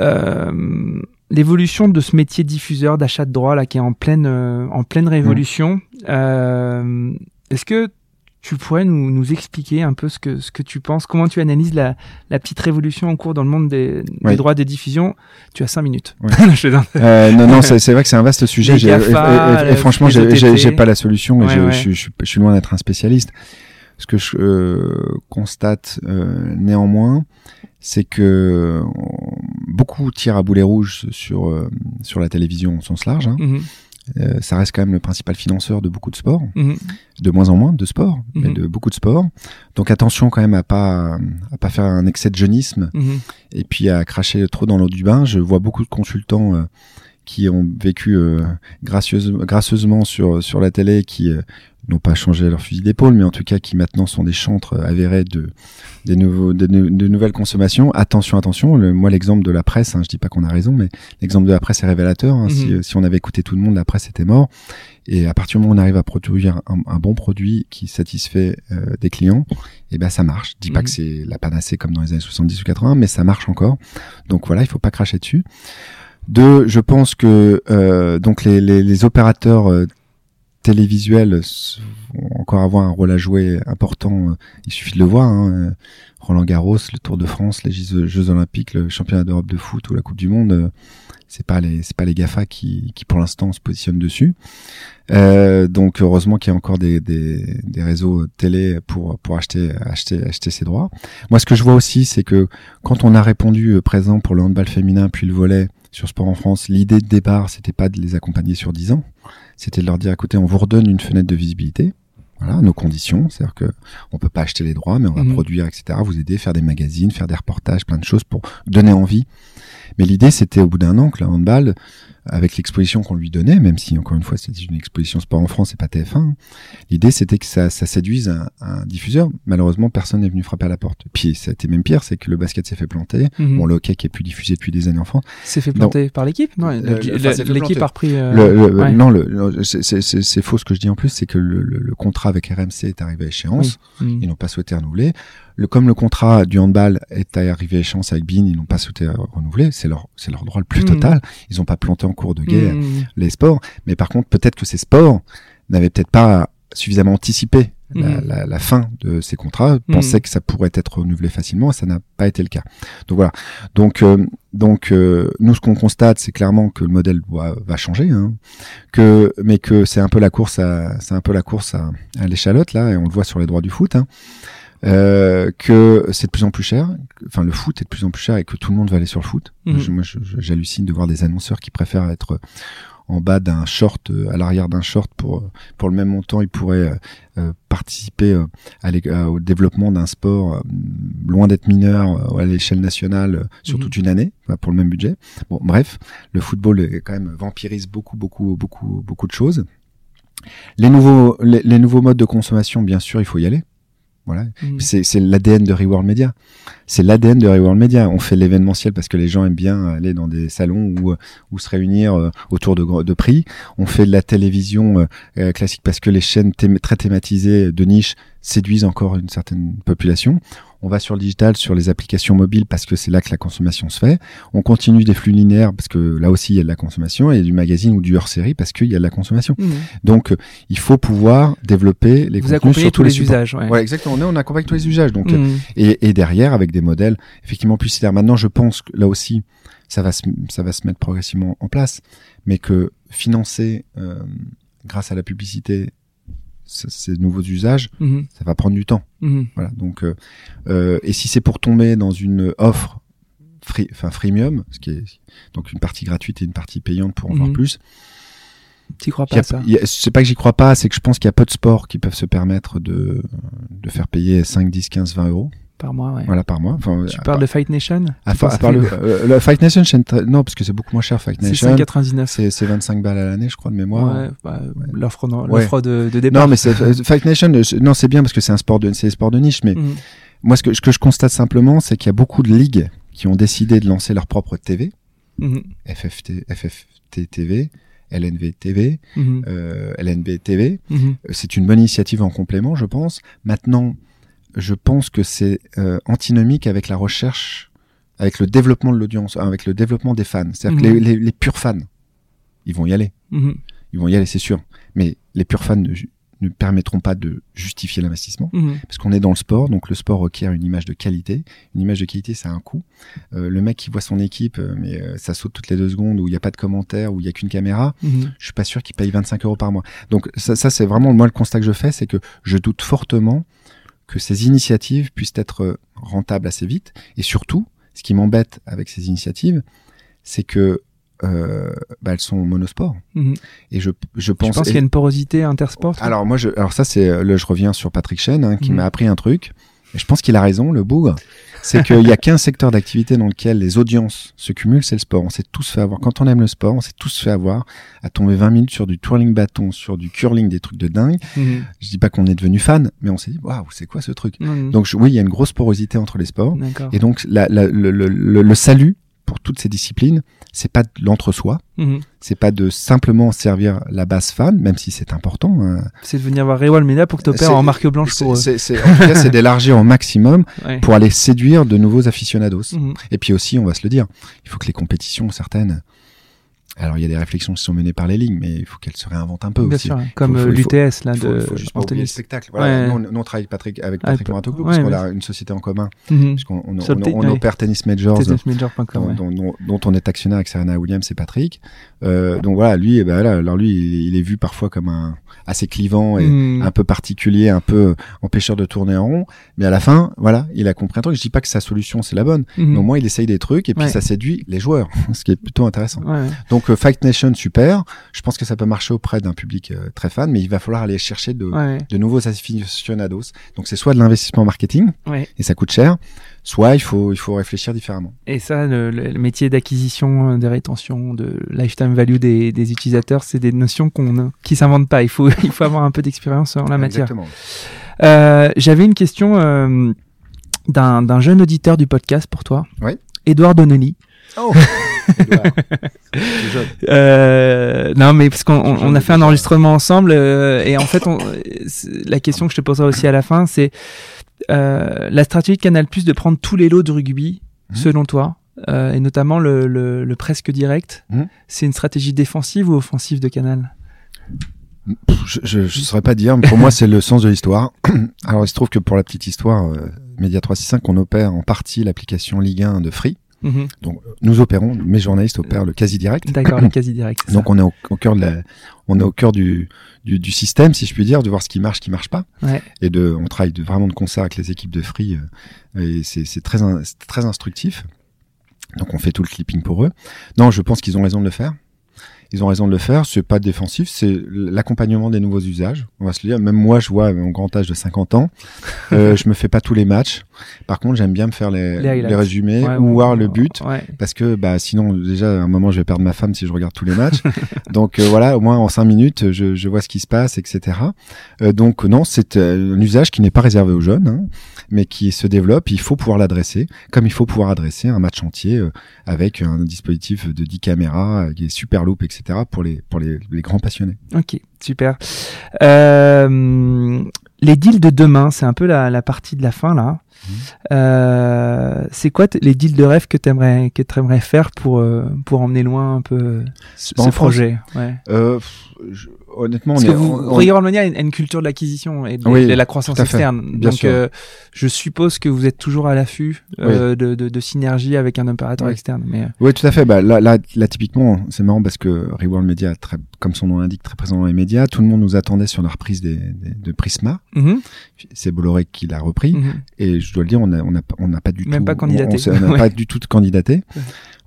euh, l'évolution de ce métier diffuseur d'achat de droits là qui est en pleine en pleine révolution. Euh, Est-ce que tu pourrais nous, nous expliquer un peu ce que ce que tu penses, comment tu analyses la, la petite révolution en cours dans le monde des, des Oui. droits de diffusion? Tu as cinq minutes. Euh, non, non, c'est vrai que c'est un vaste sujet. Et- GAFA, et, et- et franchement, les j'ai- pas la solution. et Ouais, je, ouais. je, je, je suis loin d'être un spécialiste. Ce que je euh, constate euh, néanmoins, c'est que beaucoup tirent à boulet rouge sur sur la télévision au sens large. Hein. Mhm, Euh, ça reste quand même le principal financeur de beaucoup de sports, mhm. de moins en moins de sports, mais Mhm. de beaucoup de sports. Donc attention quand même à pas à pas faire un excès de jeunisme Mhm. et puis à cracher trop dans l'eau du bain. Je vois beaucoup de consultants euh, qui ont vécu euh, gracieuse, gracieusement sur sur la télé, qui euh, n'ont pas changé leur fusil d'épaule, mais en tout cas qui maintenant sont des chantres avérés de des nouveaux de, nou- de nouvelles consommations. Attention, attention. Le, moi, l'exemple de la presse, hein, je dis pas qu'on a raison, mais l'exemple de la presse est révélateur. hein. si, Mhm. euh, si on avait écouté tout le monde, la presse était mort. Et à partir du moment où on arrive à produire un, un bon produit qui satisfait euh, des clients, et ben ça marche. Je dis pas Mhm. que c'est la panacée comme dans les années 70 ou 80, mais ça marche encore. Donc voilà, il faut pas cracher dessus. Deux, je pense que euh, donc les, les, les opérateurs euh, télévisuels vont encore avoir un rôle à jouer important. euh, Il suffit de le voir. Hein. euh, Roland Garros, le Tour de France, les Jeux, Olympiques, le Championnat d'Europe de foot ou la Coupe du Monde. euh, c'est pas les c'est pas les Gafa qui, qui pour l'instant se positionnent dessus. Euh, donc heureusement qu'il y a encore des, des, des réseaux télé pour pour acheter acheter acheter ces droits. Moi ce que je vois aussi c'est que quand on a répondu présent pour le handball féminin puis le volet sur Sport en France, l'idée de départ c'était pas de les accompagner sur 10 ans, c'était de leur dire écoutez on vous redonne une fenêtre de visibilité. Voilà, nos conditions, c'est-à-dire que on peut pas acheter les droits, mais on va Mhm. produire, etc. Vous aider, faire des magazines, faire des reportages, plein de choses pour donner envie. Mais l'idée, c'était au bout d'un an que le handball, avec l'exposition qu'on lui donnait, même si encore une fois c'était une exposition sport en France et pas TF1, hein, l'idée c'était que ça, ça séduise un, un diffuseur. Malheureusement, personne n'est venu frapper à la porte. Puis ça a été même pire, c'est que le basket s'est fait planter. Mhm. Bon, le hockey qui est plus diffusé depuis des années en France. C'est fait planter par l'équipe Non, Euh, l'équipe a repris. euh, Le- le- ouais. Non, le, le- c'est- c'est c'est- c'est faux ce que je dis en plus, c'est que le, le- le contrat avec RMC est arrivé à échéance. Mhm. Ils n'ont pas souhaité renouveler. Le, comme le contrat du handball est arrivé à échéance avec BIN, ils n'ont pas souhaité renouveler. C'est leur, c'est leur droit le plus Mhm. total. Ils n'ont pas planté en cours de guerre Mhm. les sports. Mais par contre, peut-être que ces sports n'avaient peut-être pas suffisamment anticipé la, la- la fin de ces contrats, Mhm. pensaient que ça pourrait être renouvelé facilement, et ça n'a pas été le cas. Donc voilà. Donc, euh, donc euh, nous, ce qu'on constate, c'est clairement que le modèle doit, va changer, hein, que, mais que c'est un peu la course à, c'est un peu la course à, à l'échalote là, et on le voit sur les droits du foot. Hein. Euh, que c'est de plus en plus cher, enfin le foot est de plus en plus cher et que tout le monde va aller sur le foot. Mhm. Je- moi, j'hallucine de voir des annonceurs qui préfèrent être en bas d'un short, euh, à l'arrière d'un short pour euh, pour le même montant, ils pourraient euh, euh, participer euh, à au développement d'un sport euh, loin d'être mineur euh, à l'échelle nationale euh, sur Mhm. toute une année pour le même budget. Bon, bref, le football est quand même vampirise beaucoup beaucoup beaucoup beaucoup de choses. Les nouveaux les, les nouveaux modes de consommation, bien sûr, il faut y aller. Voilà, Mhm. c'est l'ADN de Reworld Media. C'est l'ADN de Reworld Media. On fait l'événementiel parce que les gens aiment bien aller dans des salons ou ou se réunir euh, autour de, prix. On fait de la télévision euh, euh, classique parce que les chaînes thém- très thématisées de niche séduisent encore une certaine population. On va sur le digital, sur les applications mobiles parce que c'est là que la consommation se fait. On continue des flux linéaires parce que là aussi il y a de la consommation et du magazine ou du hors-série parce qu'il y a de la consommation. Mhm. Donc euh, il faut pouvoir développer les Vous contenus sur tous tous les, usages. Ouais. Ouais, exactement. On, est, on accompagne tous les usages. Donc, euh, Mhm. et, et derrière, avec des modèles effectivement publicitaires. Maintenant, je pense que là aussi, ça va se, ça va se mettre progressivement en place, mais que financer euh, grâce à la publicité ces nouveaux usages, Mhm. ça va prendre du temps. Mhm. Voilà. Donc, euh, euh, et si c'est pour tomber dans une offre free, enfin freemium, ce qui est donc une partie gratuite et une partie payante pour en voir Mhm. plus, T'y crois pas a- ça a- c'est pas que j'y crois pas, c'est que je pense qu'il y a peu de sports qui peuvent se permettre de, de faire payer 5, 10, 15, 20 euros par mois, ouais. Voilà, par mois. Enfin, tu parles de Fight Nation à, part, à part le, euh, le, Fight Nation, non, parce que c'est beaucoup moins cher, Fight Nation. C'est 5,99. C'est, c'est 25 balles à l'année, je crois, de mémoire. Ouais, bah, l'offre, l'offre de, de, départ. Non, mais c'est, Fight Nation, non, c'est bien parce que c'est un sport de, c'est sport de niche, mais mm. moi, ce que, ce que je constate simplement, c'est qu'il y a beaucoup de ligues qui ont décidé de lancer leur propre TV. Mm FFT, FFT TV, LNV TV, mm euh, LNB TV. Mm-hmm. C'est une bonne initiative en complément, je pense. Maintenant, je pense que c'est euh, antinomique avec la recherche, avec le développement de l'audience, avec le développement des fans. C'est-à-dire que les, les, purs fans, ils vont y aller. Mm-hmm. Ils vont y aller, c'est sûr. Mais les purs fans ne, ne permettront pas de justifier l'investissement, mhm. parce qu'on est dans le sport, donc le sport requiert une image de qualité. Une image de qualité, ça a un coût. Euh, le mec qui voit son équipe, euh, mais euh, ça saute toutes les deux secondes, où il n'y a pas de commentaires, où il n'y a qu'une caméra, mhm. je suis pas sûr qu'il paye 25 euros par mois. Donc ça, ça c'est vraiment moi le constat que je fais, c'est que je doute fortement que ces initiatives puissent être rentables assez vite, et surtout, ce qui m'embête avec ces initiatives, c'est que euh, bah, elles sont monosport. Mhm. Et je, je pense. Tu penses qu'il y a une porosité intersport Alors moi, je, alors ça c'est, là je reviens sur Patrick Chen hein, qui mhm. m'a appris un truc. Et je pense qu'il a raison, le bougre. C'est qu'il y a qu'un secteur d'activité dans lequel les audiences se cumulent, c'est le sport. On s'est tous fait avoir. Quand on aime le sport, on s'est tous fait avoir à tomber 20 minutes sur du twirling bâton, sur du curling, des trucs de dingue. Mhm. Je dis pas qu'on est devenu fan, mais on s'est dit, waouh, c'est quoi ce truc? Donc oui, il y a une grosse porosité entre les sports. Et donc la, la, le, le, le, salut toutes ces disciplines, c'est pas de l'entre-soi, mhm. c'est pas de simplement servir la base fan, même si c'est important. Hein. C'est de venir voir Rewal Mena pour que tu opères en marque blanche pour eux. C'est, en tout cas, c'est d'élargir au maximum pour aller séduire de nouveaux aficionados. Mhm. Et puis aussi, on va se le dire, il faut que les compétitions certaines alors il y a des réflexions qui sont menées par les lignes, mais il faut qu'elles se réinventent un peu Bien aussi. Sûr, comme l'UTS là de. Il faut juste pas oublier le spectacle. Voilà, nous, on, travaille Patrick, avec ah, Patrick Moratoglu parce qu'on a une société en commun, mm puisqu'on on, on, opère Tennis Majors, dont, dont, dont, on est actionnaire avec Serena Williams et Patrick. Euh, donc voilà, lui, eh ben, là, alors lui, il, est vu parfois comme un assez clivant et mm. un peu particulier, un peu empêcheur de tourner en rond. Mais à la fin, voilà, il a compris un truc. Je dis pas que sa solution c'est la bonne, mm-hmm. mais au moins il essaye des trucs et puis ça séduit les joueurs, ce qui est plutôt intéressant. Donc euh, Fight Nation, super. Je pense que ça peut marcher auprès d'un public euh, très fan, mais il va falloir aller chercher de, de nouveaux aficionados. Donc c'est soit de l'investissement marketing et ça coûte cher, soit il faut il faut réfléchir différemment. Et ça, le, métier d'acquisition, euh, de rétention, de lifetime value des, des utilisateurs, c'est des notions qu'on qui s'inventent pas. Il faut il faut avoir un peu d'expérience en la matière. Euh, J'avais une question euh, d'un jeune auditeur du podcast pour toi. Oui. Edouard Donnelly. Oh. euh, non, mais parce qu'on on, a fait un enregistrement ensemble euh, et en fait, on, la question que je te poserai aussi à la fin, c'est euh, la stratégie de Canal Plus de prendre tous les lots de rugby, mhm. selon toi, euh, et notamment le, le, le presque direct, mhm. c'est une stratégie défensive ou offensive de Canal? Je ne saurais pas dire, mais pour moi c'est le sens de l'histoire. Alors il se trouve que pour la petite histoire, euh, Media 365, on opère en partie l'application Ligue 1 de Free. Mhm. Donc nous opérons, mes journalistes opèrent le quasi direct. D'accord, le quasi direct. Donc on est au, cœur de la, on est au cœur du, du, du, système, si je puis dire, de voir ce qui marche, ce qui marche pas, ouais. et de, on travaille de, vraiment de concert avec les équipes de Free, euh, et c'est très, très instructif. Donc on fait tout le clipping pour eux. Non, je pense qu'ils ont raison de le faire ils ont raison de le faire. C'est pas défensif, c'est l'accompagnement des nouveaux usages. On va se le dire. Même moi, je vois mon grand âge de 50 ans, euh, je me fais pas tous les matchs. Par contre, j'aime bien me faire les, les, résumés ou voir le but, parce que bah sinon déjà à un moment je vais perdre ma femme si je regarde tous les matchs. donc euh, voilà, au moins en cinq minutes, je, je vois ce qui se passe, etc. Euh, donc non, c'est euh, un usage qui n'est pas réservé aux jeunes, hein, mais qui se développe. Il faut pouvoir l'adresser, comme il faut pouvoir adresser un match entier avec un dispositif de 10 caméras, qui est super loop, etc pour les, pour les, grands passionnés. Ok, super. Euh, les deals de demain, c'est un peu la, la, partie de la fin là. Mmh. Euh, c'est quoi les deals de rêve que tu aimerais que aimerais faire pour euh, pour emmener loin un peu ce projet? Ouais. euh, je, honnêtement, Parce on que vous, a une, culture de l'acquisition et de, la croissance externe. Bien Donc, euh, je suppose que vous êtes toujours à l'affût euh, de, de, de, synergie avec un opérateur externe. Mais... Oui, tout à fait. Bah, là, là, là typiquement, c'est marrant parce que Reworld Media, très, comme son nom l'indique, très présent dans les médias. Tout le monde nous attendait sur la reprise des, des de Prisma. Mm-hmm. C'est Bolloré qui l'a repris. Mm-hmm. Et je dois le dire, on n'a on a, on a pas du Même tout... pas candidaté. On n'a pas du tout candidaté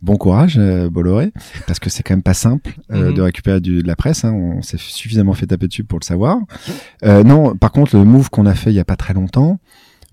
bon courage euh, Bolloré parce que c'est quand même pas simple euh, mhm. de récupérer du, de la presse hein, on s'est suffisamment fait taper dessus pour le savoir euh, non par contre le move qu'on a fait il y a pas très longtemps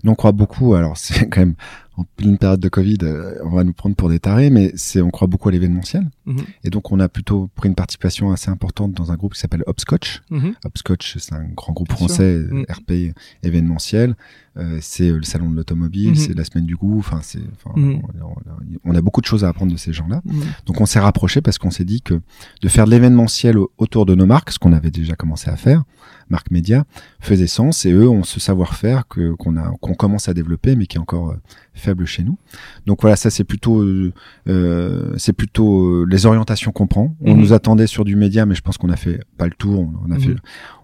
Nous, on croit beaucoup. Alors, c'est quand même en pleine période de Covid, euh, on va nous prendre pour des tarés, mais c'est on croit beaucoup à l'événementiel. Mhm. Et donc, on a plutôt pris une participation assez importante dans un groupe qui s'appelle Hopscotch. Mhm. Hopscotch, c'est un grand groupe Bien français euh, RP événementiel. Euh, c'est le salon de l'automobile, Mhm. c'est la semaine du goût. Enfin, c'est, Mhm. on, on- a beaucoup de choses à apprendre de ces gens-là. Mhm. Donc on s'est rapproché parce qu'on s'est dit que de faire de l'événementiel au- autour de nos marques, ce qu'on avait déjà commencé à faire, marque média, faisait sens et eux ont ce savoir-faire que qu'on a qu'on commence à développer mais qui est encore faible chez nous. Donc voilà, ça c'est plutôt euh, euh, c'est plutôt euh, les orientations qu'on prend. On Mhm. nous attendait sur du média mais je pense qu'on a fait pas le tour, on a Mhm. fait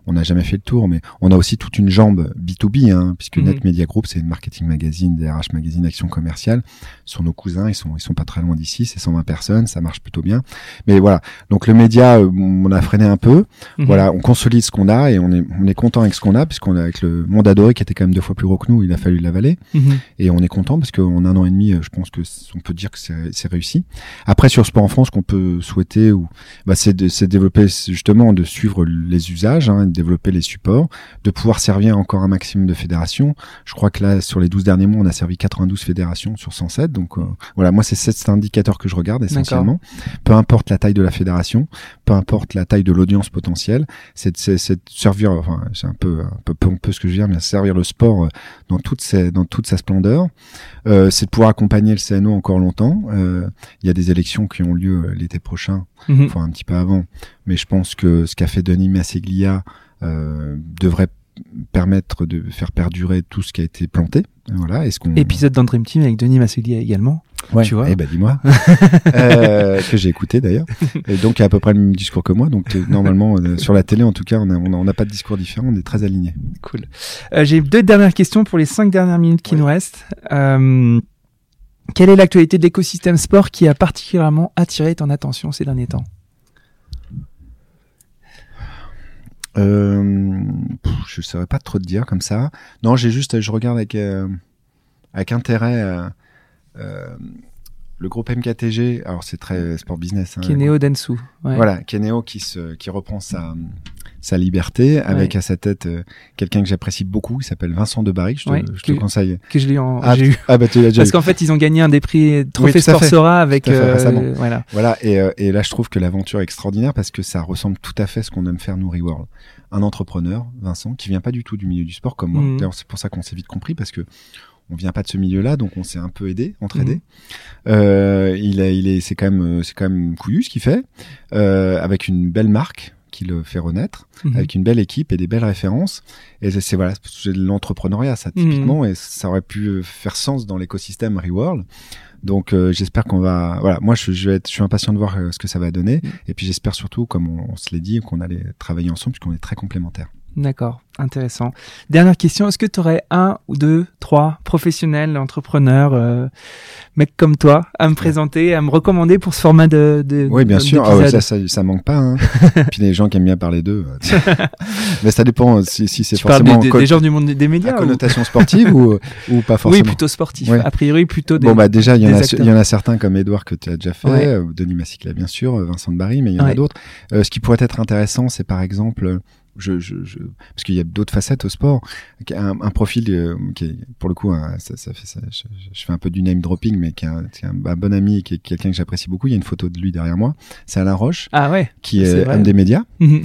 on n'a jamais fait le tour, mais on a aussi toute une jambe B2B, hein, puisque Mhm. Net Media Group, c'est une marketing magazine, DRH magazine, action commerciale. Ce sont nos cousins, ils sont, ils sont pas très loin d'ici, c'est 120 personnes, ça marche plutôt bien. Mais voilà. Donc le média, euh, on a freiné un peu. Mhm. Voilà, on consolide ce qu'on a et on est, on est content avec ce qu'on a, puisqu'on est avec le monde adoré qui était quand même deux fois plus gros que nous, il a fallu l'avaler. Et on est content parce qu'en un an et demi, euh, je pense que on peut dire que c'est réussi. Après, sur Sport en France, qu'on peut souhaiter, ou bah, c'est de, de développer justement de suivre les usages, hein, de développer les supports, de pouvoir servir encore un maximum de fédérations. Je crois que là, sur les 12 derniers mois, on a servi 92 fédérations sur 107. Donc euh, voilà, moi, c'est cet indicateur que je regarde essentiellement. Peu importe la taille de la fédération, peu importe la taille de l'audience potentielle, c'est de- servir, enfin, c'est un peu, un peu pompeux ce que je veux dire, mais servir le sport euh, dans toute, ses, dans toute sa splendeur. Euh, c'est de pouvoir accompagner le CNO encore longtemps. Euh, Il y a des élections qui ont lieu euh, l'été prochain, Mhm. enfin un petit peu avant, mais je pense que ce qu'a fait Denis Masseglia euh, devrait permettre de faire perdurer tout ce qui a été planté. Voilà. Est-ce qu'on Épisode dans Dream Team avec Denis Masseglia également. Ouais. tu vois Eh ben dis-moi Euh, que j'ai écouté d'ailleurs. Et donc il a à peu près le même discours que moi. Donc euh, normalement euh, sur la télé en tout cas on a on a- n'a pas de discours différent. On est très alignés. Cool. Euh, J'ai deux dernières questions pour les cinq dernières minutes qui nous restent. Quelle est l'actualité de l'écosystème sport qui a particulièrement attiré ton attention ces derniers temps? Euh, pff, je saurais pas trop te dire comme ça. Non, j'ai juste, je regarde avec euh, avec intérêt euh, euh, le groupe MKTG. Alors c'est très sport business. Hein, Keneo Densu. Ouais. Voilà, Keneo qui se qui reprend sa sa liberté avec à sa tête euh, quelqu'un que j'apprécie beaucoup. Il s'appelle Vincent de Barrique. Je te, Ouais, je te que- conseille. Que je l'ai en. Ah, j'ai eu. Ah bah tu l'as déjà Parce qu'en fait, ils ont gagné un des prix Trophée. Sora avec. Fait, euh, voilà. Voilà, et, euh, et là je trouve que l'aventure est extraordinaire parce que ça ressemble tout à fait à ce qu'on aime faire nous Reworld. Un entrepreneur, Vincent, qui vient pas du tout du milieu du sport comme moi. Mhm. D'ailleurs c'est pour ça qu'on s'est vite compris parce que on vient pas de ce milieu-là, donc on s'est un peu aidé, entraidé. Mhm. Euh, il, a, il est, c'est quand même, c'est quand même couillu ce qu'il fait, euh, avec une belle marque qui le fait renaître, Mhm. avec une belle équipe et des belles références. Et c'est- voilà, c'est de l'entrepreneuriat ça Mhm. typiquement, et ça aurait pu euh, faire sens dans l'écosystème Reworld. Donc euh, j'espère qu'on va, voilà, moi je, je vais être, je suis impatient de voir euh, ce que ça va donner, Mhm. et puis j'espère surtout, comme on, on se l'est dit, qu'on allait travailler ensemble, puisqu'on est très complémentaires. D'accord, intéressant. Dernière question, est-ce que tu aurais un ou deux, trois professionnels, entrepreneurs, euh, mecs comme toi, à me présenter, à me recommander pour ce format de, de Oui, bien de- sûr. Ah ouais, ça, ça, ça manque pas. Hein. Puis les gens qui aiment bien parler d'eux. euh, Mais ça dépend si, si c'est forcément des, gens du monde des- à médias ou... connotation sportive ou, ou pas Oui, forcément? plutôt sportif. Ouais. A priori, plutôt des... Bon bah déjà il y en a certains comme Edouard que tu as déjà fait, Ouais. euh, Denis Massicla bien sûr, Vincent de Barry, mais il y en a d'autres. Euh, ce qui pourrait être intéressant, c'est par exemple je, je, je, parce qu'il y a d'autres facettes au sport, un, un profil euh, qui est pour le coup un- ça, ça fait ça, je, je fais un peu du name dropping, mais qui est un, qui est un, un bon ami qui est quelqu'un que j'apprécie beaucoup. Il y a une photo de lui derrière moi. C'est Alain Roche, Ah ouais. qui est vrai. homme des médias. Mhm.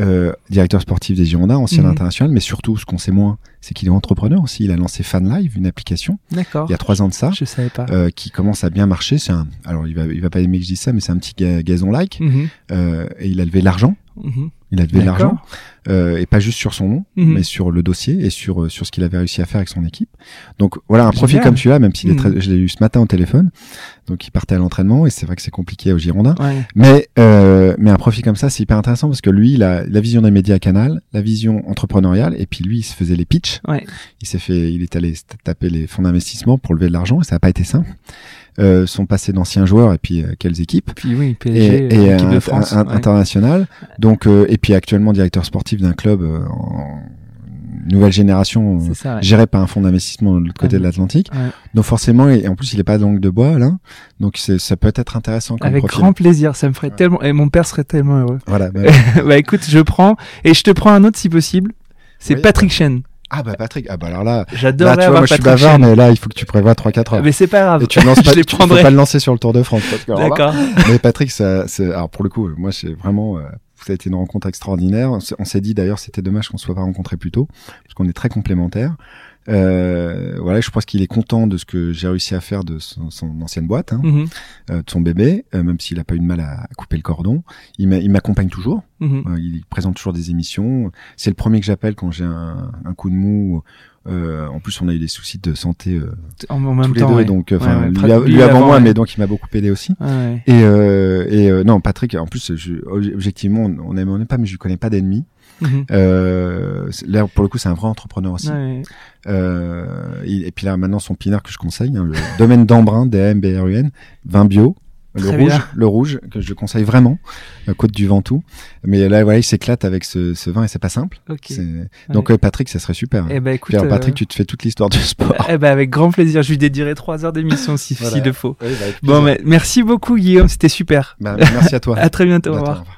euh, directeur sportif des Girondins, ancien Mhm. international, mais surtout, ce qu'on sait moins, c'est qu'il est entrepreneur aussi. Il a lancé Fan Live, une application, il y a trois ans de ça, Je savais pas. euh, qui commence à bien marcher. C'est un, alors il va, il va pas aimer que je dise ça, mais c'est un petit ga- gazon like. Mhm. Euh, et il a levé l'argent. Il a levé de l'argent, euh, et pas juste sur son nom, Mhm. mais sur le dossier et sur euh, sur ce qu'il avait réussi à faire avec son équipe. Donc voilà, un profil comme celui-là, même s'il est Mhm. très, je l'ai eu ce matin au téléphone, donc il partait à l'entraînement et c'est vrai que c'est compliqué au Girondins. Ouais. Mais euh, mais un profil comme ça, c'est hyper intéressant parce que lui, il a la vision des médias Canal, la vision entrepreneuriale, et puis lui, il se faisait les pitchs. Ouais. Il s'est fait, il est allé taper les fonds d'investissement pour lever de l'argent et ça n'a pas été simple. Euh, son passé d'anciens joueurs et puis euh, quelles équipes Puis oui, et, PSG, et euh, équipe de un- France. un- ouais. international. Donc euh, et puis actuellement directeur sportif d'un club euh, en nouvelle génération. euh, ça. ouais. géré par un fonds d'investissement de l'autre côté de l'Atlantique. Ouais. Donc forcément, et en plus il est pas de langue de bois, Alain. Donc c'est- ça peut être intéressant comme Avec profil. grand plaisir, ça me ferait tellement et mon père serait tellement heureux. Voilà. bah, bah écoute, je prends et je te prends un autre si possible. C'est. Patrick Chen. Ah bah Patrick, ah bah alors là, J'adore moi je suis Patrick bavard, mais là il faut que tu prévois 3-4 heures. Mais c'est pas grave. Et tu lances pas, je tu- faut prendrai. pas le lancer sur le Tour de France. D'accord. mais Patrick, ça, c'est, alors pour le coup, moi c'est vraiment, euh, ça a été une rencontre extraordinaire. On s'est- dit d'ailleurs, c'était dommage qu'on se soit pas rencontrés plus tôt, parce qu'on est très complémentaires. Euh, voilà, je pense qu'il est content de ce que j'ai réussi à faire de son, son ancienne boîte, hein, Mhm, euh, de son bébé, euh, même s'il a pas eu de mal à, à couper le cordon. Il m'a- il m'accompagne toujours. mhm. Il présente toujours des émissions. C'est le premier que j'appelle quand j'ai un, un coup de mou. Euh, en plus, on a eu des soucis de santé euh, En, même tous les temps, deux, ouais. donc Ouais, lui, a- avant, moi, mais donc il m'a beaucoup aidé aussi. Et, euh, et non, Patrick, en plus, je, obje- objectivement, on aime, on aime pas, mais je connais pas d'ennemis. Mhm. Euh, là, pour le coup, c'est un vrai entrepreneur aussi. Ouais, Euh, il- et puis là, maintenant, son pinard que je conseille, hein, le domaine d'Embrun, D-A-M-B-R-U-N, vin bio. Le rouge, bien. le rouge, que je conseille vraiment, euh, Côte du Ventoux. Mais là, voilà, il s'éclate avec ce, ce vin et c'est pas simple. Donc, euh, Patrick, ça serait super. Eh ben écoute, Puis alors, euh, Patrick, tu te fais toute l'histoire du sport. eh ben avec grand plaisir. Je lui dédierai trois heures d'émission si Voilà. s'il le faut. Oui, bah, Bon, mais merci beaucoup Guillaume, c'était super. Bah, merci à toi. À très bientôt. Revoir. au revoir.